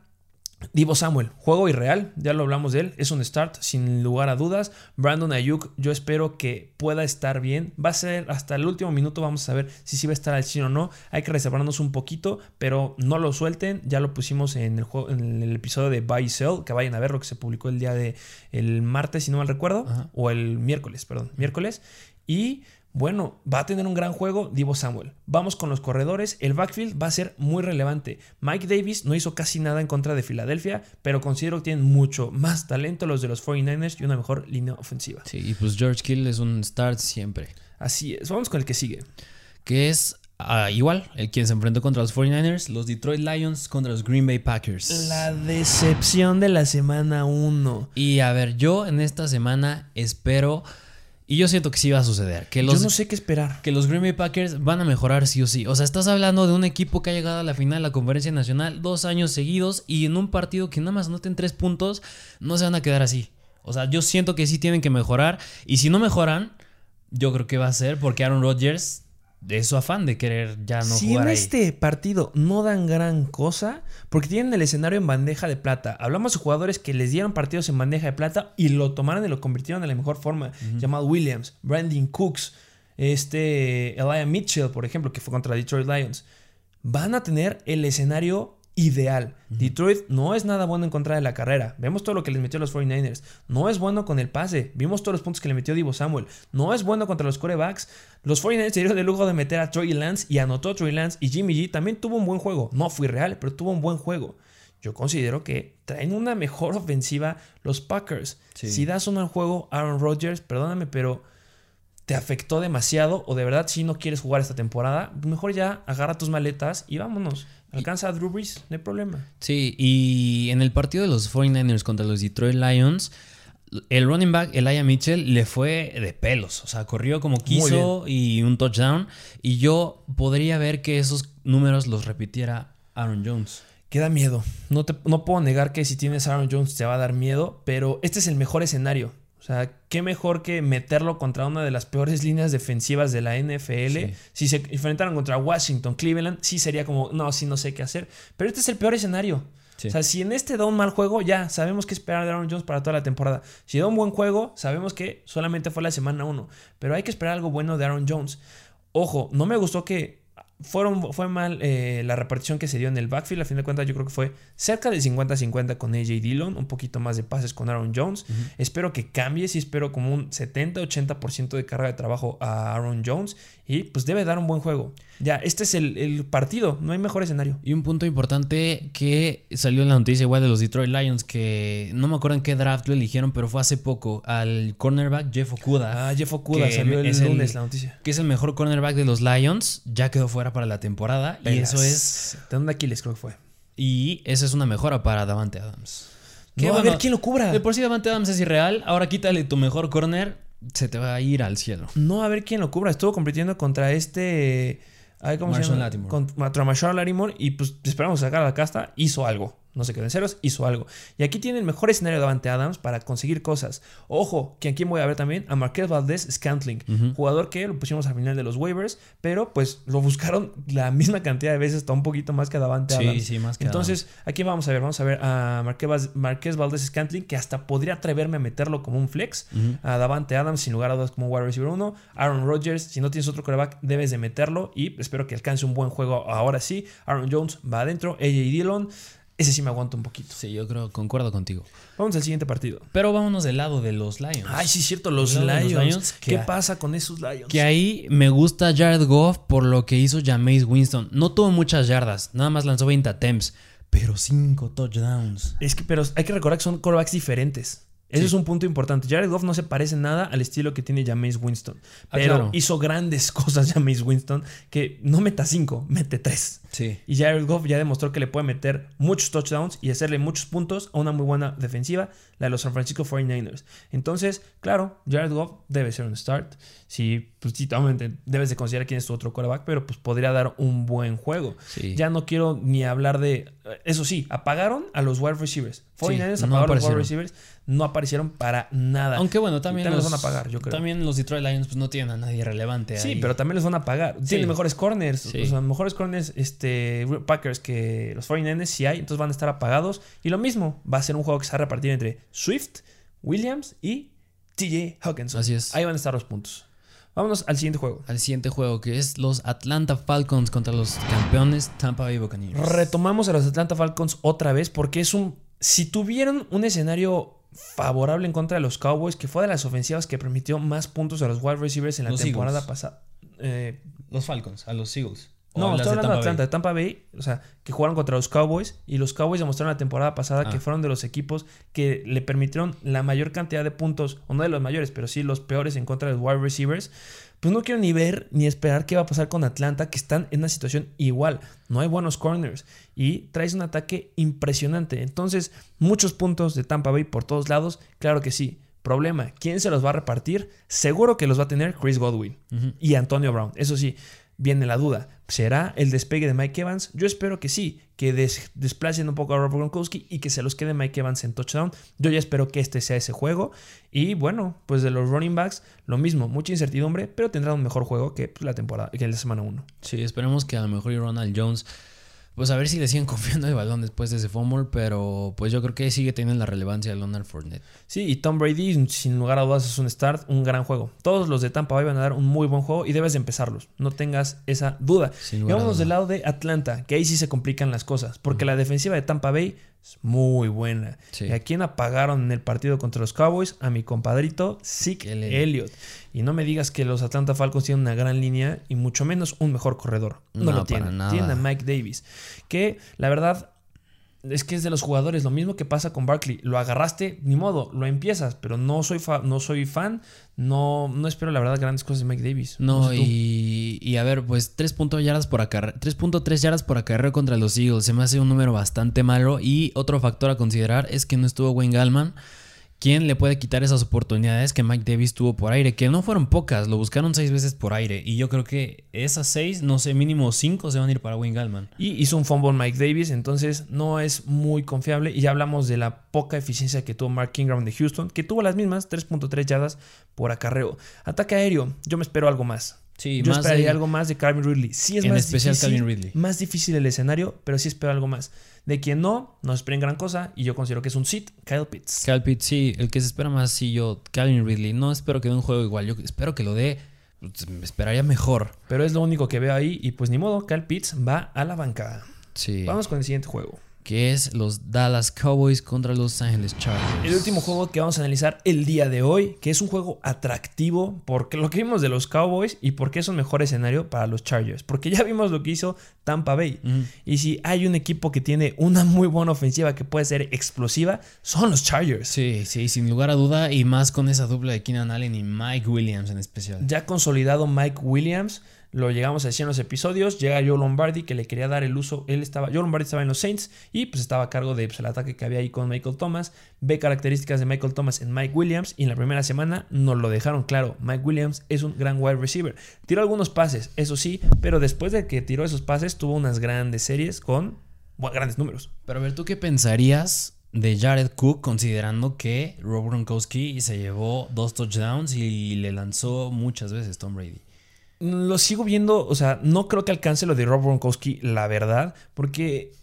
[SPEAKER 1] Divo Samuel, juego irreal, ya lo hablamos de él, es un start sin lugar a dudas. Brandon Ayuk, yo espero que pueda estar bien. Va a ser hasta el último minuto, vamos a saber si sí va a estar al 100 o no. Hay que reservarnos un poquito, pero no lo suelten. Ya lo pusimos en el, juego, en el episodio de Buy Sell, que vayan a ver lo que se publicó el día de el martes, si no mal recuerdo,
[SPEAKER 2] Ajá.
[SPEAKER 1] o el miércoles, perdón, miércoles. Y bueno, va a tener un gran juego Divo Samuel. Vamos con los corredores. El backfield va a ser muy relevante. Mike Davis no hizo casi nada en contra de Filadelfia, pero considero que tienen mucho más talento los de los 49ers y una mejor línea ofensiva.
[SPEAKER 2] Sí, y pues George Kittle es un start siempre.
[SPEAKER 1] Así es. Vamos con el que sigue.
[SPEAKER 2] Que es ah, igual, el quien se enfrentó contra los 49ers, los Detroit Lions contra los Green Bay Packers.
[SPEAKER 1] La decepción de la semana 1.
[SPEAKER 2] Y a ver, yo en esta semana espero, y yo siento que sí va a suceder, que los,
[SPEAKER 1] Yo no sé qué esperar.
[SPEAKER 2] que los Green Bay Packers van a mejorar sí o sí. O sea, estás hablando de un equipo que ha llegado a la final de la conferencia nacional dos años seguidos y en un partido que nada más anoten tres puntos, no se van a quedar así. O sea, yo siento que sí tienen que mejorar y si no mejoran, yo creo que va a ser porque Aaron Rodgers es su afán de querer ya no
[SPEAKER 1] si
[SPEAKER 2] jugar
[SPEAKER 1] en
[SPEAKER 2] ahí.
[SPEAKER 1] este partido no dan gran cosa, porque tienen el escenario en bandeja de plata. Hablamos de jugadores que les dieron partidos en bandeja de plata y lo tomaron y lo convirtieron de la mejor forma. Llamado Williams, Brandon Cooks, este Elijah Mitchell, por ejemplo, que fue contra Detroit Lions. van a tener el escenario ideal. Detroit no es nada bueno en contra de la carrera. Vemos todo lo que les metió los 49ers. No es bueno con el pase. Vimos todos los puntos que le metió Divo Samuel. No es bueno contra los corebacks. Los 49ers se dieron el lujo de meter a Troy Lance y anotó Troy Lance. Y Jimmy G también tuvo un buen juego. No fui real, pero tuvo un buen juego. Yo considero que traen una mejor ofensiva los Packers. Si das uno al juego, Aaron Rodgers, perdóname, pero te afectó demasiado o de verdad si no quieres jugar esta temporada, mejor ya agarra tus maletas y vámonos. Alcanza a Drew Brees, no hay problema.
[SPEAKER 2] Sí, y en el partido de los 49ers contra los Detroit Lions, el running back Elijah Mitchell le fue de pelos. O sea, corrió como quiso y un touchdown. Y yo podría ver que esos números los repitiera Aaron Jones.
[SPEAKER 1] Queda miedo. No, te, no puedo negar que si tienes Aaron Jones te va a dar miedo, pero este es el mejor escenario. O sea, qué mejor que meterlo contra una de las peores líneas defensivas de la NFL. Si se enfrentaran contra Washington, Cleveland, sí sería como, no, sí no sé qué hacer. Pero este es el peor escenario. O sea, si en este da un mal juego, ya sabemos qué esperar de Aaron Jones para toda la temporada. Si da un buen juego, sabemos que solamente fue la semana 1. Pero hay que esperar algo bueno de Aaron Jones. Ojo, no me gustó que fueron, fue mal eh, la repartición que se dio en el backfield. A fin de cuentas, yo creo que fue cerca del 50-50 con AJ Dillon, un poquito más de pases con Aaron Jones. Espero que cambie, sí espero como un 70-80% de carga de trabajo a Aaron Jones y pues debe dar un buen juego. Ya, este es el, partido, no hay mejor escenario.
[SPEAKER 2] Y un punto importante que salió en la noticia igual de los Detroit Lions, que no me acuerdo en qué draft lo eligieron, pero fue hace poco, al cornerback Jeff Okuda.
[SPEAKER 1] Ah, Jeff Okuda, salió el lunes la noticia.
[SPEAKER 2] Que es el mejor cornerback de los Lions, ya quedó fuera para la temporada. Y eso es...
[SPEAKER 1] ¿De dónde Aquiles creo que fue?
[SPEAKER 2] Y esa es una mejora para Davante Adams.
[SPEAKER 1] a ver quién lo cubra.
[SPEAKER 2] De por sí Davante Adams es irreal, ahora quítale tu mejor corner se te va a ir al cielo.
[SPEAKER 1] No, a ver quién lo cubra. Estuvo compitiendo contra este. ¿Cómo se llama? Contra Marshall Latimore. Y pues esperamos sacar a la casta. Hizo algo no se quedó en ceros, hizo algo. Y aquí tiene el mejor escenario de Adams para conseguir cosas. Ojo, que aquí voy a ver también a Marquez Valdez Scantling, jugador que lo pusimos al final de los waivers, pero pues lo buscaron la *laughs* misma cantidad de veces, está un poquito más que Davante Adams.
[SPEAKER 2] Sí, sí, más que
[SPEAKER 1] Entonces, aquí vamos a ver, vamos a ver a Marquez, Valdez Scantling, que hasta podría atreverme a meterlo como un flex, a Davante Adams sin lugar a dudas como wide receiver 1, Aaron Rodgers, si no tienes otro coreback, debes de meterlo y espero que alcance un buen juego ahora sí. Aaron Jones va adentro, AJ Dillon. Ese sí me aguanta un poquito.
[SPEAKER 2] Sí, yo creo, concuerdo contigo.
[SPEAKER 1] Vamos al siguiente partido.
[SPEAKER 2] Pero vámonos del lado de los Lions.
[SPEAKER 1] Ay, sí, cierto, los, Lions. ¿Qué pasa con esos Lions?
[SPEAKER 2] Que ahí me gusta Jared Goff por lo que hizo Jameis Winston. No tuvo muchas yardas, nada más lanzó 20 attempts, pero 5 touchdowns.
[SPEAKER 1] Es que, pero hay que recordar que son quarterbacks diferentes. Ese es un punto importante. Jared Goff no se parece nada al estilo que tiene Jameis Winston. Ah, pero hizo grandes *laughs* cosas Jameis Winston que no meta 5, mete 3.
[SPEAKER 2] Sí.
[SPEAKER 1] Y Jared Goff ya demostró que le puede meter muchos touchdowns y hacerle muchos puntos a una muy buena defensiva, la de los San Francisco 49ers. Entonces, claro, Jared Goff debe ser un start. Sí, pues sí, obviamente debes de considerar quién es tu otro quarterback, pero pues podría dar un buen juego. Ya no quiero ni hablar de... Eso sí, apagaron a los wide receivers. 49ers apagaron a los wide receivers no aparecieron para nada.
[SPEAKER 2] Aunque bueno, también,
[SPEAKER 1] los, van a pagar, yo creo.
[SPEAKER 2] También los Detroit Lions pues, no tienen a nadie relevante.
[SPEAKER 1] Sí, pero también los van a pagar. Tienen mejores corners. Sí. mejores corners este, Packers que los 49ers sí hay, entonces van a estar apagados. Y lo mismo, va a ser un juego que se va a repartir entre Swift, Williams y TJ Hawkinson.
[SPEAKER 2] Así es.
[SPEAKER 1] Ahí van a estar los puntos. Vámonos al siguiente juego.
[SPEAKER 2] Al siguiente juego, que es los Atlanta Falcons contra los campeones Tampa Bay Buccaneers.
[SPEAKER 1] Retomamos a los Atlanta Falcons otra vez porque es un... Si tuvieron un escenario favorable en contra de los Cowboys, que fue de las ofensivas que permitió más puntos a los wide receivers en la temporada pasada.
[SPEAKER 2] Eh, los Falcons, a los Eagles.
[SPEAKER 1] No, estoy hablando de Atlanta, de Tampa Bay, o sea, que jugaron contra los Cowboys y los Cowboys demostraron la temporada pasada que ah. fueron de los equipos que le permitieron la mayor cantidad de puntos, o no de los mayores, pero sí los peores en contra de los wide receivers pues no quiero ni ver ni esperar qué va a pasar con Atlanta, que están en una situación igual. No hay buenos corners y traes un ataque impresionante. Entonces, muchos puntos de Tampa Bay por todos lados, claro que sí. Problema, ¿quién se los va a repartir? Seguro que los va a tener Chris Godwin y Antonio Brown. Eso sí, viene la duda. ¿Será el despegue de Mike Evans? Yo espero que sí, que desplacen un poco a Robert Gronkowski y que se los quede Mike Evans en touchdown. Yo ya espero que este sea ese juego. Y bueno, pues de los running backs, lo mismo, mucha incertidumbre, pero tendrá un mejor juego que pues, la temporada, que la semana 1.
[SPEAKER 2] Sí, esperemos que a lo mejor Ronald Jones Pues a ver si le siguen *laughs* confiando el balón después de ese fumble, pero pues yo creo que sigue teniendo la relevancia de Leonard Fournette.
[SPEAKER 1] Sí, y Tom Brady, sin lugar a dudas, es un start, un gran juego. Todos los de Tampa Bay van a dar un muy buen juego y debes de empezarlos. No tengas esa duda. Y vámonos del lado de Atlanta, que ahí sí se complican las cosas, porque la defensiva de Tampa Bay es muy buena.
[SPEAKER 2] Sí.
[SPEAKER 1] ¿Y a quién apagaron en el partido contra los Cowboys? A mi compadrito Zeke
[SPEAKER 2] Elliott.
[SPEAKER 1] Elliott. Y no me digas que los Atlanta Falcons tienen una gran línea y mucho menos un mejor corredor. No,
[SPEAKER 2] No,
[SPEAKER 1] lo tienen. Tienen a Mike Davis, que la verdad es que es de los jugadores, lo mismo que pasa con Barkley. Lo agarraste, ni modo, lo empiezas, pero no soy, fa- no soy fan, no, no espero la verdad grandes cosas de Mike Davis.
[SPEAKER 2] No,
[SPEAKER 1] sé
[SPEAKER 2] y, y a ver, pues 3.3 yardas por acarreo, 3.3 yardas por acarreo contra los Eagles. Se me hace un número bastante malo. Y otro factor a considerar es que no estuvo Wayne Gallman. ¿Quién le puede quitar esas oportunidades que Mike Davis tuvo por aire? Que no fueron pocas, lo buscaron seis veces por aire. Y yo creo que esas seis, no sé, mínimo cinco se van a ir para Wayne Gallman.
[SPEAKER 1] Y hizo un fumble Mike Davis, entonces no es muy confiable. Y ya hablamos de la poca eficiencia que tuvo Mark Ingram de Houston, que tuvo las mismas 3.3 yardas por acarreo. Ataque aéreo, yo me espero algo más.
[SPEAKER 2] Sí,
[SPEAKER 1] yo
[SPEAKER 2] más
[SPEAKER 1] esperaría
[SPEAKER 2] de-
[SPEAKER 1] algo más de Calvin Ridley. Sí es
[SPEAKER 2] En
[SPEAKER 1] más
[SPEAKER 2] especial
[SPEAKER 1] difícil,
[SPEAKER 2] Calvin Ridley.
[SPEAKER 1] Más difícil el escenario, pero sí espero algo más. De quien no, no esperen gran cosa. Y yo considero que es un sit, Kyle Pitts.
[SPEAKER 2] Kyle Pitts, sí, el que se espera más, sí, yo, Calvin Ridley. No espero que dé un juego igual, yo espero que lo dé, pues, me esperaría mejor.
[SPEAKER 1] Pero es lo único que veo ahí. Y pues ni modo, Kyle Pitts va a la banca.
[SPEAKER 2] Sí.
[SPEAKER 1] Vamos con el siguiente juego.
[SPEAKER 2] Que es los Dallas Cowboys contra los Angeles Chargers.
[SPEAKER 1] El último juego que vamos a analizar el día de hoy, que es un juego atractivo porque lo que vimos de los Cowboys y porque es un mejor escenario para los Chargers. Porque ya vimos lo que hizo Tampa Bay. Y si hay un equipo que tiene una muy buena ofensiva que puede ser explosiva, son los Chargers.
[SPEAKER 2] Sí, sí, sin lugar a duda. Y más con esa dupla de Keenan Allen y Mike Williams en especial.
[SPEAKER 1] Ya consolidado Mike Williams, lo llegamos a decir en los episodios, llega Joe Lombardi que le quería dar el uso, él estaba, Joe Lombardi estaba en los Saints y pues estaba a cargo de pues, el ataque que había ahí con Michael Thomas, ve características de Michael Thomas en Mike Williams y en la primera semana nos lo dejaron claro, Mike Williams es un gran wide receiver, tiró algunos pases, eso sí, pero después de que tiró esos pases tuvo unas grandes series con grandes números.
[SPEAKER 2] Pero a ver, ¿tú qué pensarías de Jared Cook considerando que Rob Gronkowski se llevó dos touchdowns y le lanzó muchas veces Tom Brady?
[SPEAKER 1] Lo sigo viendo, o sea, no creo que alcance lo de Rob Gronkowski, la verdad, porque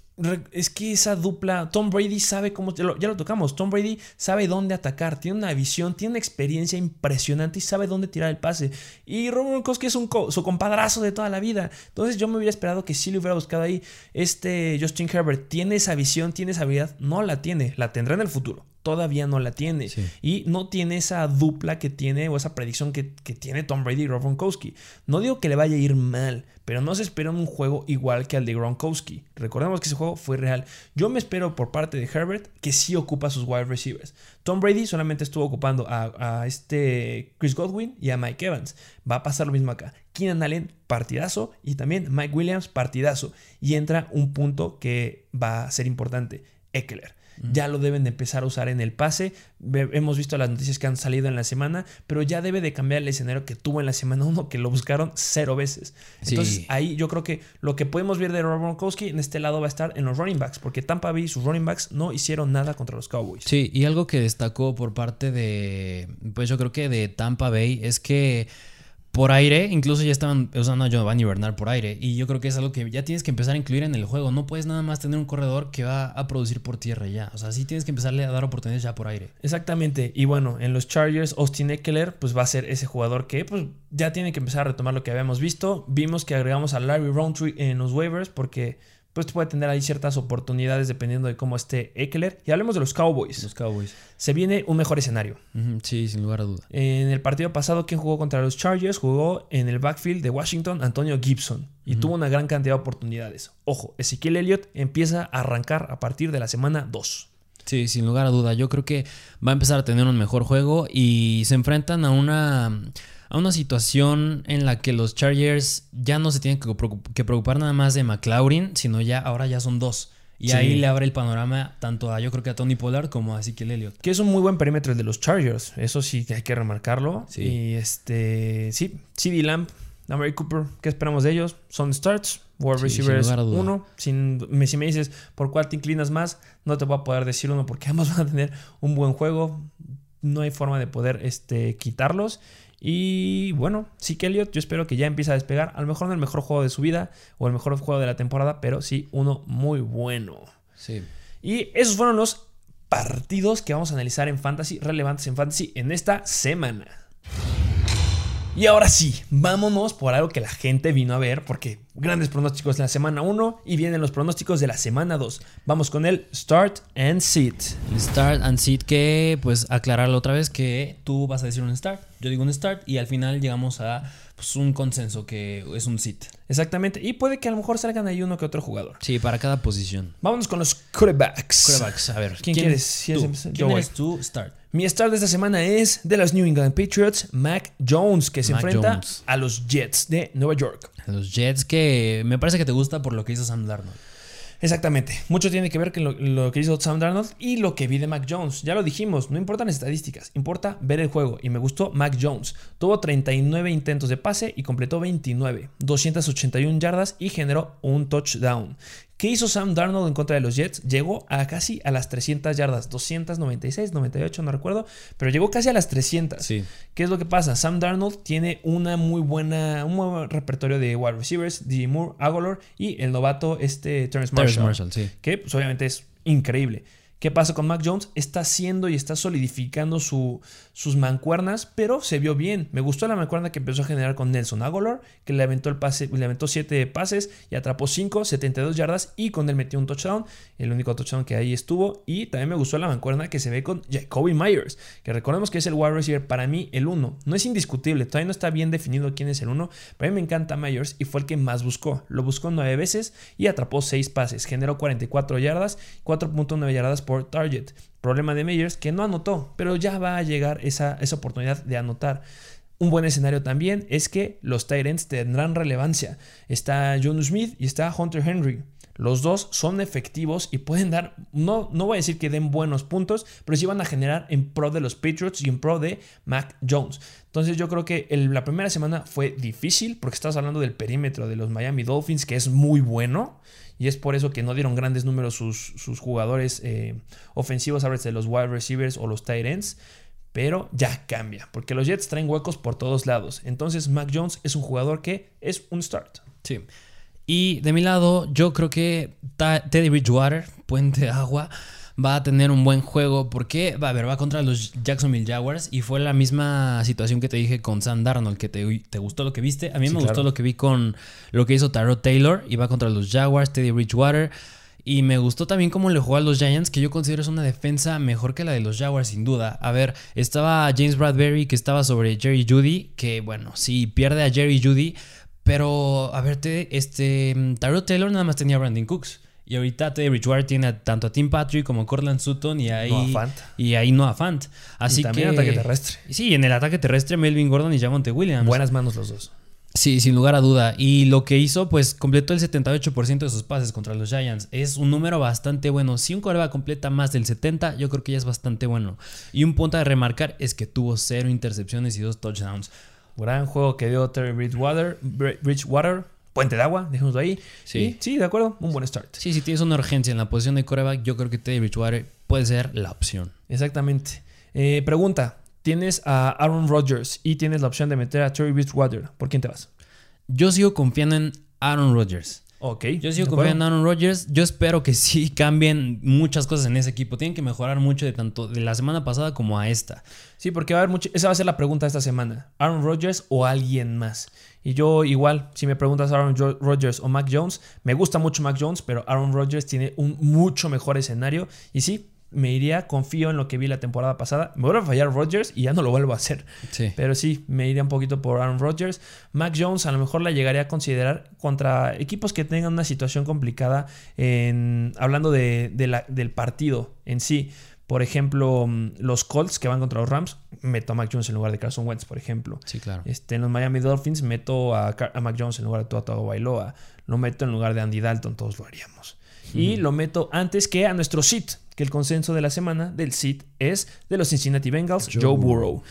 [SPEAKER 1] es que esa dupla, Tom Brady sabe cómo, ya lo, ya lo tocamos, Tom Brady sabe dónde atacar, tiene una visión, tiene una experiencia impresionante y sabe dónde tirar el pase. Y Rob Gronkowski es un co- su compadrazo de toda la vida. Entonces yo me hubiera esperado que sí le hubiera buscado ahí. Este Justin Herbert tiene esa visión, tiene esa habilidad, no la tiene, la tendrá en el futuro. Todavía no la tiene.
[SPEAKER 2] Sí.
[SPEAKER 1] Y no tiene esa dupla que tiene o esa predicción que, que tiene Tom Brady y Rob Gronkowski. No digo que le vaya a ir mal, pero no se espera un juego igual que al de Gronkowski. Recordemos que ese juego fue real. Yo me espero por parte de Herbert que sí ocupa sus wide receivers. Tom Brady solamente estuvo ocupando a, a este Chris Godwin y a Mike Evans. Va a pasar lo mismo acá. Keenan Allen, partidazo. Y también Mike Williams, partidazo. Y entra un punto que va a ser importante. Eckler. Ya lo deben de empezar a usar en el pase. Hemos visto las noticias que han salido en la semana, pero ya debe de cambiar el escenario que tuvo en la semana *laughs* 1, que lo buscaron cero veces.
[SPEAKER 2] Sí.
[SPEAKER 1] Entonces ahí yo creo que lo que podemos ver de Rob Gronkowski en este lado va a estar en los running backs, porque Tampa Bay y sus running backs no hicieron nada contra los Cowboys.
[SPEAKER 2] Sí, y algo que destacó por parte de, pues yo creo que de Tampa Bay es que por aire, incluso ya estaban usando a Giovanni Bernard por aire, y yo creo que es algo que ya tienes que empezar a incluir en el juego. No puedes nada más tener un corredor que va a producir por tierra ya. O sea, sí tienes que empezarle a dar oportunidades ya por aire.
[SPEAKER 1] Exactamente. Y bueno, en los Chargers, Austin Eckler, pues va a ser ese jugador que pues, ya tiene que empezar a retomar lo que habíamos visto. Vimos que agregamos a Larry Roundtree en los waivers porque pues puede tener ahí ciertas oportunidades dependiendo de cómo esté Eckler. Y hablemos de los Cowboys.
[SPEAKER 2] Los Cowboys.
[SPEAKER 1] Se viene un mejor escenario.
[SPEAKER 2] Sí, sin lugar a duda.
[SPEAKER 1] En el partido pasado, quien jugó contra los Chargers? Jugó en el backfield de Washington Antonio Gibson y tuvo una gran cantidad de oportunidades. Ojo, Ezequiel Elliott empieza a arrancar a partir de la semana 2.
[SPEAKER 2] Sí, sin lugar a duda. Yo creo que va a empezar a tener un mejor juego y se enfrentan a una, a una situación en la que los Chargers ya no se tienen que preocup- que preocupar nada más de McLaurin, sino ya ahora ya son dos. Y
[SPEAKER 1] Sí.
[SPEAKER 2] ahí le abre el panorama tanto a yo creo que a Tony Pollard como a Ezekiel Elliott.
[SPEAKER 1] Que es un muy buen perímetro el de los Chargers. Eso sí que hay que remarcarlo.
[SPEAKER 2] Sí.
[SPEAKER 1] Y este. Sí, CD Lamb, Amari Cooper, ¿qué esperamos de ellos? Son starts, wide
[SPEAKER 2] Sí,
[SPEAKER 1] receivers uno. Sin, me- si me dices por cuál te inclinas más, no te voy a poder decir uno porque *laughs* ambos van a tener un buen juego. No hay forma de poder este, quitarlos. Y bueno, sí que Elliot, yo espero que ya empiece a despegar. A lo mejor no el mejor juego de su vida o el mejor juego de la temporada, pero sí uno muy bueno.
[SPEAKER 2] Sí.
[SPEAKER 1] Y esos fueron los partidos que vamos a analizar en Fantasy, relevantes en Fantasy en esta semana. Y ahora sí, vámonos por algo que la gente vino a ver, porque grandes pronósticos de la semana 1 y vienen los pronósticos de la semana 2. Vamos con el Start and Sit.
[SPEAKER 2] El start and sit que, pues, aclararlo otra vez que tú vas a decir un start, yo digo un start y al final llegamos a pues, un consenso que es un sit.
[SPEAKER 1] Exactamente, y puede que a lo mejor salgan ahí uno que otro jugador.
[SPEAKER 2] Sí, para cada posición.
[SPEAKER 1] Vámonos con los quarterbacks.
[SPEAKER 2] Quarterbacks, a ver.
[SPEAKER 1] ¿Quién quieres? Si
[SPEAKER 2] tú?
[SPEAKER 1] es- empieza- yo
[SPEAKER 2] ¿Quién eres tú? Start.
[SPEAKER 1] Mi start de esta semana es de los New England Patriots, Mac Jones, que se
[SPEAKER 2] Mac
[SPEAKER 1] enfrenta
[SPEAKER 2] Jones.
[SPEAKER 1] a los Jets de Nueva York.
[SPEAKER 2] Los Jets que me parece que te gusta por lo que hizo Sam Darnold.
[SPEAKER 1] Exactamente. Mucho tiene que ver con lo, que hizo Sam Darnold y lo que vi de Mac Jones. Ya lo dijimos, no importan estadísticas, importa ver el juego. Y me gustó Mac Jones. Tuvo 39 intentos de pase y completó 29, 281 yardas y generó un touchdown. ¿Qué hizo Sam Darnold en contra de los Jets? Llegó a casi a las 300 yardas, 296, 98, no recuerdo, pero llegó casi a las 300.
[SPEAKER 2] Sí.
[SPEAKER 1] ¿Qué es lo que pasa? Sam Darnold tiene una muy buena, un buen repertorio de wide receivers, DJ Moore, Aguilar y el novato este Terrence
[SPEAKER 2] Terrence
[SPEAKER 1] Marshall,
[SPEAKER 2] Marshall, sí.
[SPEAKER 1] que pues, obviamente es increíble. ¿Qué pasa con Mac Jones? Está haciendo y está solidificando su- sus mancuernas, pero se vio bien. Me gustó la mancuerna que empezó a generar con Nelson Aguilar, que le aventó el pase, le aventó 7 pases y atrapó 5, 72 yardas y con él metió un touchdown, el único touchdown que ahí estuvo. Y también me gustó la mancuerna que se ve con Jacoby Myers, que recordemos que es el wide receiver para mí el 1. No es indiscutible, todavía no está bien definido quién es el 1, pero mí me encanta Myers y fue el que más buscó. Lo buscó 9 veces y atrapó 6 pases, generó 44 yardas, 4.9 yardas por target. Problema de Meyers que no anotó, pero ya va a llegar esa, esa oportunidad de anotar. Un buen escenario también es que los Tyrants tendrán relevancia. Está John Smith y está Hunter Henry. Los dos son efectivos y pueden dar, no, no voy a decir que den buenos puntos, pero sí van a generar en pro de los Patriots y en pro de Mac Jones. Entonces yo creo que la primera semana fue difícil porque estás hablando del perímetro de los Miami Dolphins, que es muy bueno. Y es por eso que no dieron grandes números sus, sus jugadores eh, ofensivos, a de los wide receivers o los tight ends. Pero ya cambia, porque los Jets traen huecos por todos lados. Entonces Mac Jones es un jugador que es un start.
[SPEAKER 2] Sí. Y de mi lado, yo creo que Teddy Bridgewater, puente agua, va a tener un buen juego porque va a ver, va contra los Jacksonville Jaguars y fue la misma situación que te dije con Sam Darnold, que te, te gustó lo que viste. A mí
[SPEAKER 1] Sí,
[SPEAKER 2] me
[SPEAKER 1] claro.
[SPEAKER 2] gustó lo que vi con lo que hizo Tyrod Taylor y va contra los Jaguars, Teddy Bridgewater. Y me gustó también cómo le jugó a los Giants, que yo considero es una defensa mejor que la de los Jaguars, sin duda. A ver, estaba James Bradbury, que estaba sobre Jerry Judy, que bueno, sí, pierde a Jerry Judy, pero a ver, te- este, Tyrod Taylor nada más tenía a Brandon Cooks. Y ahorita Teddy Bridgewater tiene a- tanto a Tim Patrick como a Cortland Sutton y ahí
[SPEAKER 1] Noah Fant.
[SPEAKER 2] y ahí Noah Fant. Así
[SPEAKER 1] y también
[SPEAKER 2] que
[SPEAKER 1] ataque terrestre.
[SPEAKER 2] Sí, en el ataque terrestre Melvin Gordon y Javonte Williams.
[SPEAKER 1] Buenas manos los dos.
[SPEAKER 2] Sí, sin lugar a duda. Y lo que hizo, pues completó el 78% de sus pases contra los Giants. Es un número bastante bueno. Si un coreback completa más del 70, yo creo que ya es bastante bueno. Y un punto de remarcar es que tuvo cero intercepciones y dos touchdowns.
[SPEAKER 1] Gran juego que dio Terry Bridgewater. Br- Bridgewater puente de agua, dejémoslo ahí.
[SPEAKER 2] Sí.
[SPEAKER 1] Y, sí, de acuerdo, un buen start.
[SPEAKER 2] Sí, si tienes una urgencia en la posición de coreback, yo creo que Teddy Bridgewater puede ser la opción.
[SPEAKER 1] Exactamente. Eh, pregunta: Tienes a Aaron Rodgers y tienes la opción de meter a Terry Bridgewater. ¿Por quién te vas?
[SPEAKER 2] Yo sigo confiando en Aaron Rodgers.
[SPEAKER 1] Ok.
[SPEAKER 2] Yo sigo confiando en. Aaron Rodgers. Yo espero que sí *laughs* cambien muchas cosas en ese equipo. Tienen que mejorar mucho de tanto de la semana pasada como a esta.
[SPEAKER 1] Sí, porque va a haber mucho. Esa va a ser la pregunta de esta semana: ¿Aaron Rodgers o alguien más? Y yo, igual, si me preguntas Aaron Jo- Rodgers o Mac Jones, me gusta mucho Mac Jones, pero Aaron Rodgers tiene un mucho mejor escenario. Y sí, me iría, confío en lo que vi la temporada pasada. Me vuelve a fallar Rodgers y ya no lo vuelvo a hacer.
[SPEAKER 2] Sí.
[SPEAKER 1] Pero sí, me iría un poquito por Aaron Rodgers. Mac Jones a lo mejor la llegaría a considerar contra equipos que tengan una situación complicada en, hablando de, de la- del partido en sí. Por ejemplo, mm, los Colts que van contra los Rams, meto a Mac Jones en lugar de Carson Wentz, por ejemplo.
[SPEAKER 2] Sí, claro.
[SPEAKER 1] Este, en los Miami Dolphins meto a, Car- a Mac Jones en lugar de Tua Bailoa. Lo meto en lugar de Andy Dalton, todos lo haríamos. Y lo meto antes que a nuestro sit, que el consenso de la semana del sit es de los Cincinnati Bengals,
[SPEAKER 2] Joe
[SPEAKER 1] Joe,
[SPEAKER 2] Burrow.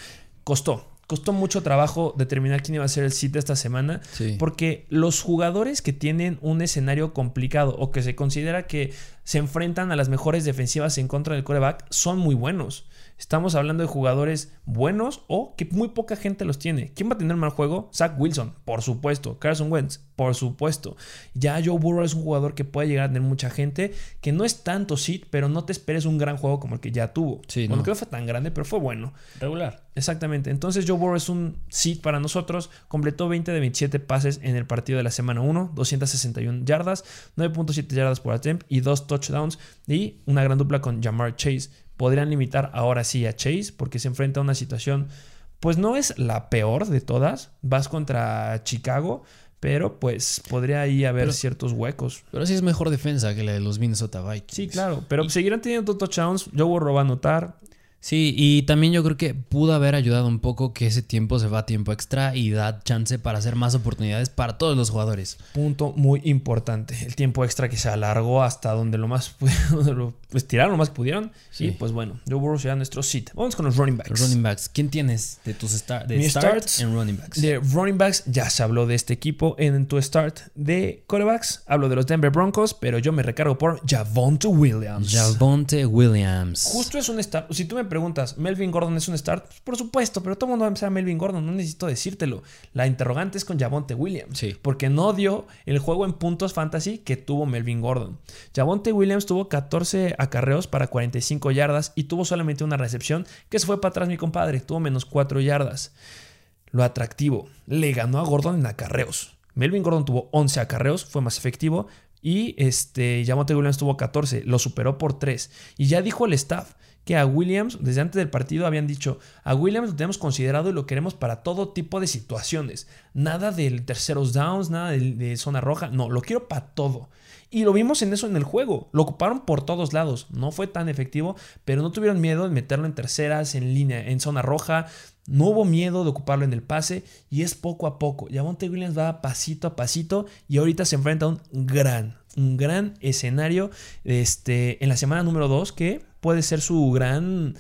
[SPEAKER 1] Costó. Costó mucho trabajo determinar quién iba a ser el sit de esta semana.
[SPEAKER 2] Sí.
[SPEAKER 1] Porque los jugadores que tienen un escenario complicado o que se considera que se enfrentan a las mejores defensivas en contra del coreback, son muy buenos. Estamos hablando de jugadores buenos o que muy poca gente los tiene. ¿Quién va a tener mal juego? Zach Wilson, por supuesto. Carson Wentz, por supuesto. Ya Joe Burrow es un jugador que puede llegar a tener mucha gente, que no es tanto sit, pero no te esperes un gran juego como el que ya tuvo.
[SPEAKER 2] Sí,
[SPEAKER 1] bueno,
[SPEAKER 2] no.
[SPEAKER 1] que no fue tan grande, pero fue bueno.
[SPEAKER 2] Regular.
[SPEAKER 1] Exactamente. Entonces Joe Burrow es un sit para nosotros. Completó 20 de 27 pases en el partido de la semana 1, 261 yardas, 9.7 yardas por attempt y dos touchdowns y una gran dupla con Jamar Chase. Podrían limitar ahora sí a Chase porque se enfrenta a una situación, pues no es la peor de todas. Vas contra Chicago, pero pues podría ahí haber
[SPEAKER 2] Pero-
[SPEAKER 1] ciertos huecos.
[SPEAKER 2] Pero sí es mejor defensa que la de los Minnesota Vikings.
[SPEAKER 1] Sí, claro, pero seguirán teniendo touchdowns. Joe Burrow va a anotar.
[SPEAKER 2] Sí, y también yo creo que pudo haber ayudado un poco que ese tiempo se va a tiempo extra y da chance para hacer más oportunidades para todos los jugadores.
[SPEAKER 1] Punto muy importante. El tiempo extra que se alargó hasta donde lo más *laughs* lo- pues tiraron lo más que pudieron.
[SPEAKER 2] Sí.
[SPEAKER 1] Y pues bueno, Joe Burrow será nuestro sit. Vamos con los running backs.
[SPEAKER 2] Los running backs. ¿Quién tienes de tus start, de start
[SPEAKER 1] starts
[SPEAKER 2] en running backs?
[SPEAKER 1] De running backs, ya se habló de este equipo en tu start de corebacks. Hablo de los Denver Broncos, pero yo me recargo por Javonte Williams.
[SPEAKER 2] Javonte Williams.
[SPEAKER 1] Justo es un start. Si tú me preguntas, ¿Melvin Gordon es un start? Pues, por supuesto, pero todo el mundo va a empezar a Melvin Gordon. No necesito decírtelo. La interrogante es con Javonte Williams.
[SPEAKER 2] Sí.
[SPEAKER 1] Porque no dio el juego en puntos fantasy que tuvo Melvin Gordon. Javonte Williams tuvo 14 acarreos para 45 yardas y tuvo solamente una recepción que se fue para atrás mi compadre. Tuvo menos 4 yardas. Lo atractivo, le ganó a Gordon en acarreos. Melvin Gordon tuvo 11 acarreos, fue más efectivo. Y este, Javonte Williams tuvo 14, lo superó por 3. Y ya dijo el staff que a Williams, desde antes del partido, habían dicho: A Williams lo tenemos considerado y lo queremos para todo tipo de situaciones. Nada del terceros downs, nada de, de zona roja. No, lo quiero para todo. Y lo vimos en eso en el juego. Lo ocuparon por todos lados. No fue tan efectivo, pero no tuvieron miedo de meterlo en terceras, en línea, en zona roja. No hubo miedo de ocuparlo en el pase y es poco a poco. Javonte Williams va pasito a pasito y ahorita se enfrenta a un gran, un gran escenario este, en la semana número 2 que puede ser su gran,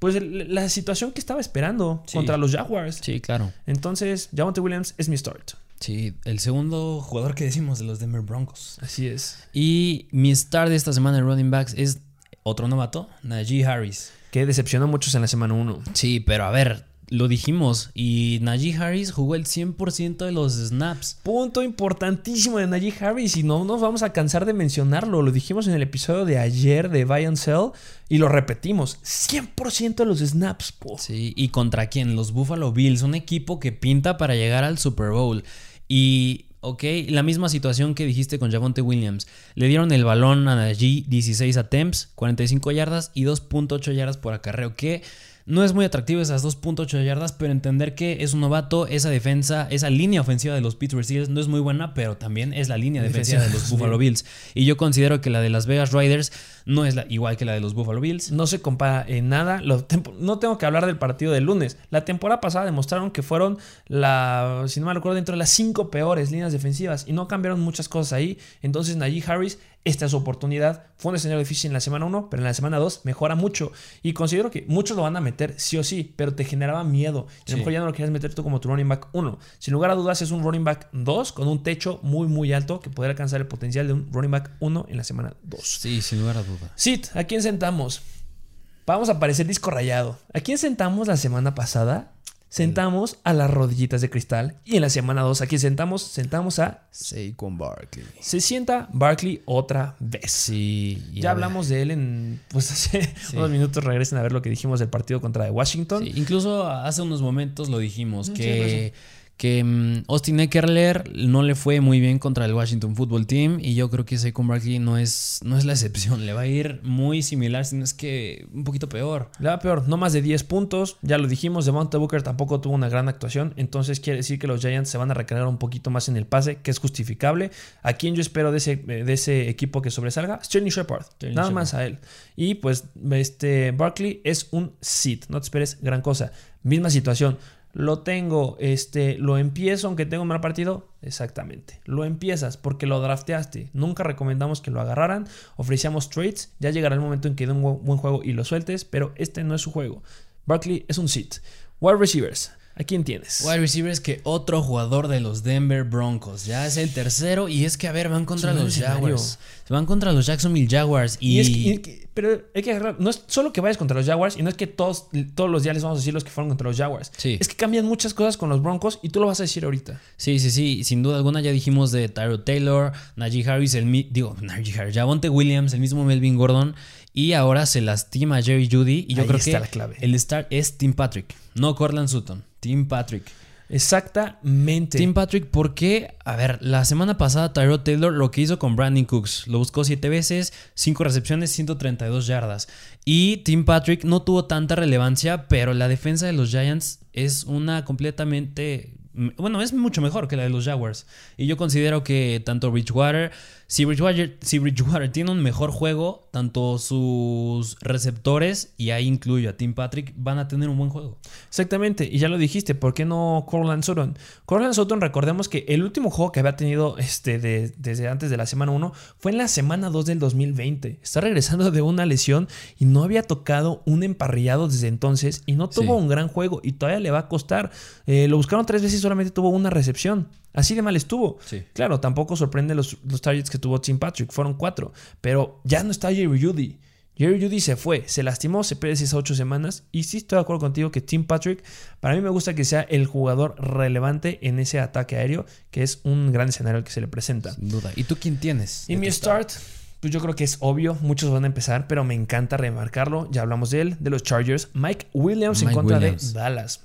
[SPEAKER 1] pues la situación que estaba esperando
[SPEAKER 2] Sí.
[SPEAKER 1] contra los Jaguars.
[SPEAKER 2] Sí, claro.
[SPEAKER 1] Entonces, Javonte Williams es mi start.
[SPEAKER 2] Sí, el segundo jugador que decimos de los Denver Broncos.
[SPEAKER 1] Así es.
[SPEAKER 2] Y mi start de esta semana en running backs es otro novato, Najee Harris.
[SPEAKER 1] Que decepcionó a muchos en la semana 1.
[SPEAKER 2] Sí, pero a ver, lo dijimos. Y Najee Harris jugó el 100% de los snaps.
[SPEAKER 1] Punto importantísimo de Najee Harris y no nos vamos a cansar de mencionarlo. Lo dijimos en el episodio de ayer de Buy and Sell y lo repetimos. 100% de los snaps. po.
[SPEAKER 2] Sí, y contra quién? Los Buffalo Bills, un equipo que pinta para llegar al Super Bowl. Y, ok, la misma situación que dijiste con Javonte Williams. Le dieron el balón a Najee, 16 attempts, 45 yardas y 2.8 yardas por acarreo, que no es muy atractivo esas 2.8 yardas, pero entender que es un novato, esa defensa, esa línea ofensiva de los Pittsburgh Steelers no es muy buena, pero también es la línea defensiva de los Buffalo. Bills. Y yo considero que la de Las Vegas Riders no es la, igual que la de los Buffalo Bills.
[SPEAKER 1] No se compara en nada. No tengo que hablar del partido del lunes. La temporada pasada demostraron que fueron la, si no me recuerdo, dentro de las cinco peores líneas defensivas y no cambiaron muchas cosas ahí. Entonces Najee Harris, esta es su oportunidad. Fue un escenario difícil en la semana 1, pero en la semana 2 mejora mucho. Y considero que muchos lo van a meter sí o sí, pero te generaba miedo. Y a
[SPEAKER 2] Sí.
[SPEAKER 1] lo mejor ya no lo quieres meter tú como tu running back 1. Sin lugar a dudas es un running back 2 con un techo muy muy alto que podría alcanzar el potencial de un running back 1 en la semana 2.
[SPEAKER 2] Sí, sin lugar a duda.
[SPEAKER 1] Sid, ¿a quién sentamos? Vamos a parecer disco rayado. ¿A quién sentamos la semana pasada? Sentamos a las rodillitas de cristal. Y en la semana 2, ¿a quién sentamos? Sentamos a.
[SPEAKER 2] Saquon Barkley.
[SPEAKER 1] Se sienta Barkley otra vez.
[SPEAKER 2] Sí.
[SPEAKER 1] Ya hablamos de él en. Pues hace
[SPEAKER 2] Sí.
[SPEAKER 1] unos minutos. Regresen a ver lo que dijimos del partido contra de Washington.
[SPEAKER 2] Sí, incluso hace unos momentos lo dijimos
[SPEAKER 1] Mm,
[SPEAKER 2] que, que mm, Austin Eckler no le fue muy bien contra el Washington Football Team y yo creo que Saquon Barkley no es, no es la excepción. Le va a ir muy similar, si no es que un poquito peor.
[SPEAKER 1] Le va peor, no más de 10 puntos. Ya lo dijimos, Devonta Booker tampoco tuvo una gran actuación. Entonces quiere decir que los Giants se van a recargar un poquito más en el pase, que es justificable. ¿A quién yo espero de ese, de ese equipo que sobresalga? Sterling Shepard.
[SPEAKER 2] Sterling
[SPEAKER 1] Nada
[SPEAKER 2] Shepard.
[SPEAKER 1] más a él. Y pues este Barkley es un sit. No te esperes gran cosa. Misma situación. Lo tengo, este, lo empiezo aunque tenga un mal partido. Exactamente. Lo empiezas porque lo drafteaste. Nunca recomendamos que lo agarraran. Ofrecíamos trades. Ya llegará el momento en que dé un bu- buen juego y lo sueltes, pero este no es su juego. Barkley es un sit. Wide receivers. ¿A quién tienes?
[SPEAKER 2] Wide receivers que otro jugador de los Denver Broncos. Ya es el tercero y es que, a ver, van contra los. Jaguars. Van contra los Jacksonville Jaguars y...
[SPEAKER 1] Y es que- y que- pero hay que agarrar, no es solo que vayas contra los Jaguars y no es que todos, todos los días les vamos a decir los que fueron contra los Jaguars.
[SPEAKER 2] Sí.
[SPEAKER 1] Es que cambian muchas cosas con los Broncos y tú lo vas a decir ahorita.
[SPEAKER 2] Sí, sí, sí, sin duda alguna ya dijimos de Tyro Taylor, Najee Harris, el digo, *laughs* Najee Harris, Javonte Williams, el mismo Melvin Gordon y ahora se lastima Jerry Judy y yo
[SPEAKER 1] Ahí
[SPEAKER 2] creo
[SPEAKER 1] está
[SPEAKER 2] que
[SPEAKER 1] la clave.
[SPEAKER 2] el start es Tim Patrick, no Cortland Sutton, Tim Patrick.
[SPEAKER 1] Exactamente.
[SPEAKER 2] Tim Patrick, ¿por qué? A ver, la semana pasada Tyrod Taylor lo que hizo con Brandon Cooks, lo buscó siete veces, cinco recepciones, 132 yardas. Y Tim Patrick no tuvo tanta relevancia, pero la defensa de los Giants es una completamente... Bueno, es mucho mejor que la de los Jaguars. Y yo considero que tanto Bridgewater, si Bridgewater, si Bridgewater *laughs* tiene un mejor juego, tanto sus receptores, y ahí incluyo a Tim Patrick, van a tener un buen juego.
[SPEAKER 1] Exactamente, y ya lo dijiste, ¿por qué no Corland Sutton? Corland Sutton, recordemos que el último juego que había tenido este, de- desde antes de la semana 1 fue en la semana 2 del 2020. Está regresando de una lesión y no había tocado un emparrillado desde entonces y no tuvo
[SPEAKER 2] Sí.
[SPEAKER 1] un gran juego y todavía le va a costar. Eh, lo buscaron tres veces solamente tuvo una recepción. Así de mal estuvo.
[SPEAKER 2] Sí.
[SPEAKER 1] Claro, tampoco sorprende los, los targets que tuvo Tim Patrick, fueron cuatro, pero ya no está Jerry Judy. Jerry Judy se fue, se lastimó, se pierde esas ocho semanas. Y sí estoy de acuerdo contigo que Tim Patrick, para mí me gusta que sea el jugador relevante en ese ataque aéreo, que es un gran escenario al que se le presenta.
[SPEAKER 2] Sin duda. ¿Y tú quién tienes?
[SPEAKER 1] Y mi start, pues yo creo que es obvio, muchos van a empezar, pero me encanta remarcarlo. Ya hablamos de él, de los Chargers. Mike Williams en contra
[SPEAKER 2] Williams.
[SPEAKER 1] de Dallas.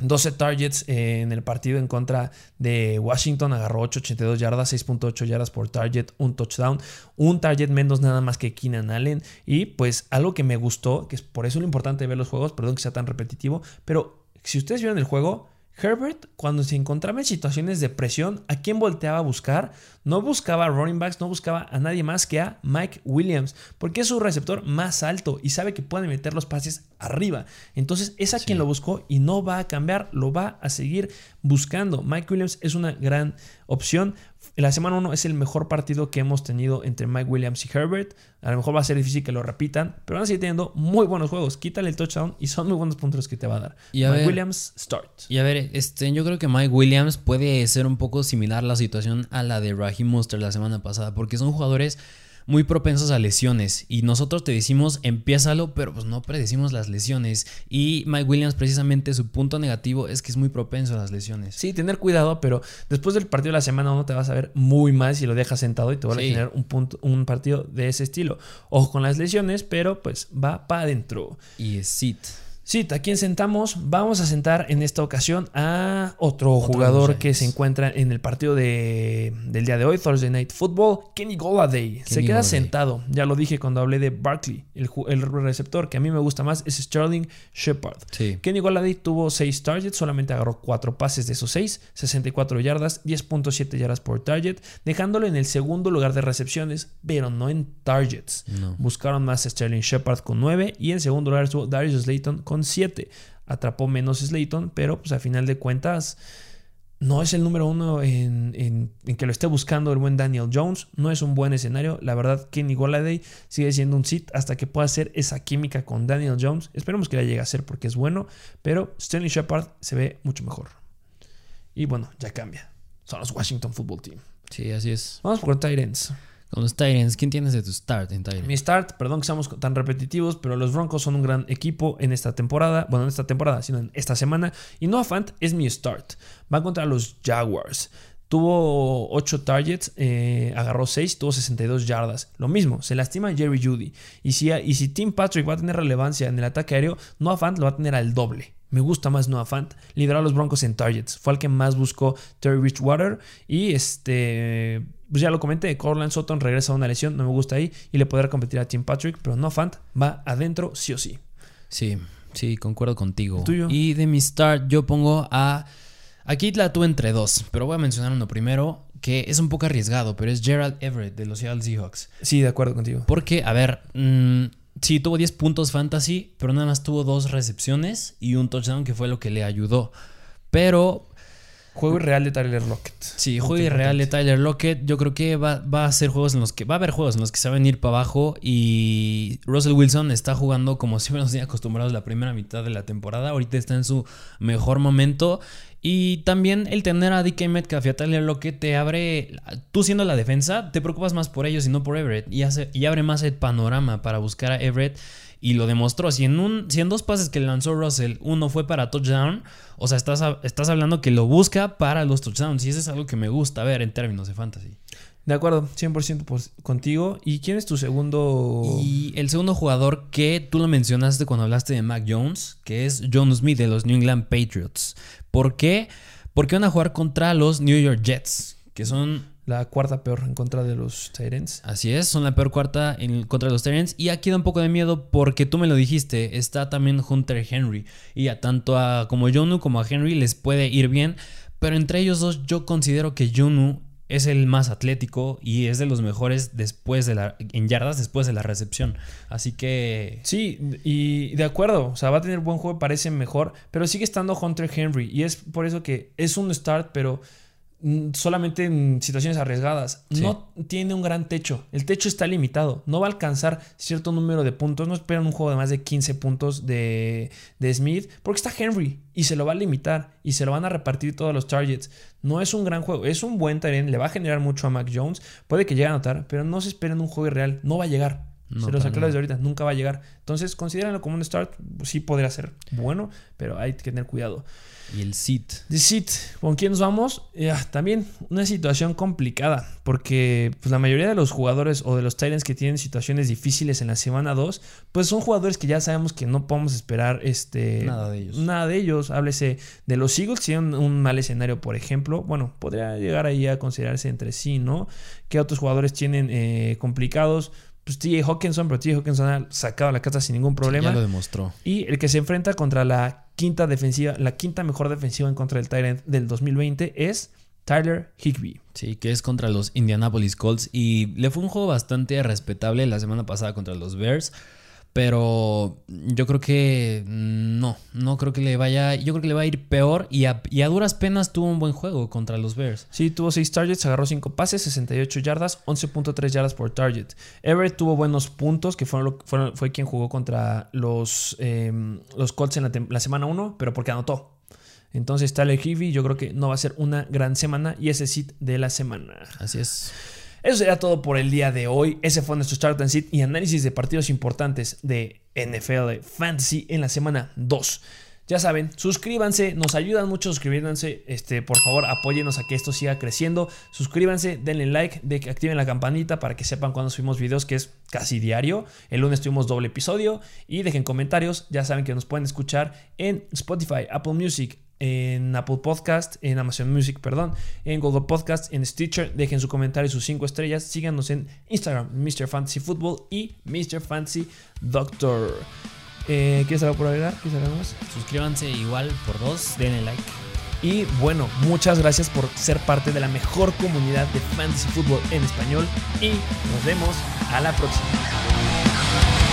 [SPEAKER 1] 12 targets eh, en el partido en contra de Washington. Agarró 8.82 yardas, 6.8 yardas por target, un touchdown, un target menos nada más que Keenan Allen. Y pues algo que me gustó, que es por eso lo importante de ver los juegos, perdón que sea tan repetitivo, pero si ustedes vieron el juego, Herbert, cuando se encontraba en situaciones de presión, ¿a quién volteaba a buscar? No buscaba a running backs, no buscaba a nadie más que a Mike Williams, porque es su receptor más alto y sabe que puede meter los pases arriba. Entonces es a quien lo buscó y no va a cambiar, lo va a seguir buscando. Mike Williams es una gran opción. La semana 1 es el mejor partido que hemos tenido entre Mike Williams y Herbert. A lo mejor va a ser difícil que lo repitan, pero van a seguir teniendo muy buenos juegos. Quítale el touchdown y son muy buenos puntos que te va a dar.
[SPEAKER 2] Y a
[SPEAKER 1] Mike
[SPEAKER 2] ver-
[SPEAKER 1] Williams, start.
[SPEAKER 2] Y a ver, este, yo creo que Mike Williams puede ser un poco similar la situación a la de Raheem Monster la semana pasada, porque son jugadores muy propensos a lesiones y nosotros te decimos empiézalo, pero pues no predecimos las lesiones y Mike Williams precisamente su punto negativo es que es muy propenso a las lesiones.
[SPEAKER 1] Sí, tener cuidado, pero después del partido de la semana 1 te vas a ver muy mal si lo dejas sentado y te va a generar un, punto, un partido de ese estilo. Ojo con las lesiones, pero pues va para adentro.
[SPEAKER 2] Y es sit.
[SPEAKER 1] Sí, ¿a quién sentamos? Vamos a sentar en esta ocasión a otro, jugador que se encuentra en el partido de, del día de hoy, Thursday Night Football, Kenny Golladay. se queda
[SPEAKER 2] Golladay.
[SPEAKER 1] sentado, ya lo dije cuando hablé de Barkley. El, receptor que a mí me gusta más es Sterling Shepard.
[SPEAKER 2] Sí.
[SPEAKER 1] Kenny Golladay tuvo 6 targets, solamente agarró 4 pases de esos 6, 64 yardas, 10.7 yardas por target, dejándolo en el segundo lugar de recepciones, pero no en targets.
[SPEAKER 2] No.
[SPEAKER 1] Buscaron más a Sterling Shepard con 9 y en segundo lugar estuvo Darius Slayton con 7. Atrapó menos Slayton, pero pues a final de cuentas no es el número uno en, en- en que lo esté buscando el buen Daniel Jones. No es un buen escenario. La verdad, Kenny Golladay sigue siendo un sit hasta que pueda hacer esa química con Daniel Jones. Esperemos que la llegue a hacer porque es bueno, pero Sterling Shepard se ve mucho mejor. Y bueno, ya cambia. Son los Washington Football Team.
[SPEAKER 2] Sí, así es.
[SPEAKER 1] Vamos por Titans.
[SPEAKER 2] Con los Titans, ¿quién tienes de tu start en Titans?
[SPEAKER 1] Mi start, perdón que seamos tan repetitivos, pero los Broncos son un gran equipo en esta temporada. Bueno, no en esta temporada, sino en esta semana. Y Noah Fant es mi start. Va contra los Jaguars. Tuvo 8 targets, eh, agarró 6, tuvo 62 yardas. Lo mismo, se lastima Jerry Judy. Y si, y si Tim Patrick va a tener relevancia en el ataque aéreo, Noah Fant lo va a tener al doble. Me gusta más Noah Fant. Lideró a los Broncos en targets. Fue el que más buscó Terry Bridgewater. Y este. Pues ya lo comenté. Corland Sutton regresa a una lesión. No me gusta ahí. Y le podrá competir a Tim Patrick. Pero Noah Fant va adentro sí o sí.
[SPEAKER 2] Sí, sí, concuerdo contigo.
[SPEAKER 1] ¿El tuyo?
[SPEAKER 2] Y de mi start yo pongo a... Aquí la tuve entre dos, pero voy a mencionar uno primero que es un poco arriesgado, pero es Gerald Everett de los Seattle Seahawks.
[SPEAKER 1] Sí, de acuerdo contigo.
[SPEAKER 2] Porque, a ver, mm, sí, tuvo 10 puntos fantasy, pero nada más tuvo dos recepciones y un touchdown que fue lo que le ayudó. Pero
[SPEAKER 1] Juego irreal de Tyler Lockett.
[SPEAKER 2] Sí, juego irreal de Tyler Lockett. Yo creo que va, va, a ser juegos en los que va a haber juegos en los que se va a venir para abajo y Russell Wilson está jugando como *laughs* siempre nos tiene acostumbrados la primera mitad de la temporada. Ahorita está en su mejor momento y también el tener a DK Metcalf y a Tyler Lockett te abre, tú siendo la defensa, te preocupas más por ellos y no por Everett y, hace, y abre más el panorama para buscar a Everett y lo demostró. Si en, un, si en dos pases que lanzó Russell, uno fue para touchdown, o sea, estás, estás hablando que lo busca para los touchdowns. Y eso es algo que me gusta ver en términos de fantasy.
[SPEAKER 1] De acuerdo, 100% contigo. ¿Y quién es tu segundo?
[SPEAKER 2] Y el segundo jugador que tú lo mencionaste cuando hablaste de Mac Jones, que es John Smith de los New England Patriots. ¿Por qué? Porque van a jugar contra los New York Jets, que son
[SPEAKER 1] la cuarta peor en contra de los Tyrants.
[SPEAKER 2] Así es, son la peor cuarta en contra de los Tyrants. Y aquí da un poco de miedo porque tú me lo dijiste, está también Hunter Henry. Y a tanto a como Jonu como a Henry les puede ir bien. Pero entre ellos dos yo considero que Jonu es el más atlético y es de los mejores después de la en yardas después de la recepción. Así que
[SPEAKER 1] sí, y de acuerdo, o sea, va a tener buen juego, parece mejor, pero sigue estando Hunter Henry y es por eso que es un start, pero solamente en situaciones arriesgadas. No tiene un gran techo. El techo está limitado. No va a alcanzar cierto número de puntos. No esperan un juego de más de 15 puntos de, Smith. Porque está Henry. Y se lo va a limitar. Y se lo van a repartir todos los targets. No es un gran juego. Es un buen terreno. Le va a generar mucho a Mac Jones. Puede que llegue a anotar. Pero no se esperen un juego irreal. No va a llegar. se lo aclaro desde ahorita. Nunca va a llegar. Entonces, considérenlo como un start. Sí podría ser bueno. Pero hay que tener cuidado.
[SPEAKER 2] Y el SIT.
[SPEAKER 1] De SIT, ¿con quién nos vamos? también una situación complicada, porque pues, la mayoría de los jugadores o de los Titans que tienen situaciones difíciles en la semana 2, pues son jugadores que ya sabemos que no podemos esperar este,
[SPEAKER 2] nada de ellos.
[SPEAKER 1] Nada de ellos. Háblese de los Eagles, que tienen un mal escenario, por ejemplo. Bueno, podría llegar ahí a considerarse entre sí, ¿no? ¿Qué otros jugadores tienen eh, complicados? Pues TJ Hawkinson, pero TJ Hawkinson ha sacado la casa sin ningún problema.
[SPEAKER 2] ya lo demostró.
[SPEAKER 1] Y el que se enfrenta contra la quinta defensiva, la quinta mejor defensiva en contra del Tyrant del 2020 es Tyler Higby.
[SPEAKER 2] Sí, que es contra los Indianapolis Colts. Y le fue un juego bastante respetable la semana pasada contra los Bears. Pero yo creo que no, no creo que le vaya, yo creo que le va a ir peor y a, duras penas tuvo un buen juego contra los Bears.
[SPEAKER 1] Sí, tuvo 6 targets, agarró 5 pases, 68 yardas, 11.3 yardas por target. Everett tuvo buenos puntos, que fue, fue quien jugó contra los, em, los Colts en la, la semana 1, pero porque anotó. Entonces Tyler Heavy yo creo que no va a ser una gran semana y ese sit de la semana.
[SPEAKER 2] Así es.
[SPEAKER 1] Eso sería todo por el día de hoy. Ese fue nuestro Start and Sit y análisis de partidos importantes de NFL Fantasy en la semana 2. Ya saben, suscríbanse, nos ayudan mucho suscribiéndose. Este, por favor, apóyenos a que esto siga creciendo. Suscríbanse, denle like, de que activen la campanita para que sepan cuando subimos videos, que es casi diario. El lunes tuvimos doble episodio. Y dejen comentarios. Ya saben que nos pueden escuchar en Spotify, Apple Music, en Apple Podcast, en Amazon Music, perdón, en Google Podcast, en Stitcher. Dejen su comentario y sus 5 estrellas. Síganos en Instagram, Mr. Fantasy Football y Mr. Fantasy Doctor. Eh, ¿Quieres algo por agregar? ¿Quieres más?
[SPEAKER 2] Suscríbanse igual por dos, denle like.
[SPEAKER 1] Y bueno, muchas gracias por ser parte de la mejor comunidad de Fantasy Football en español. Y nos vemos a la próxima.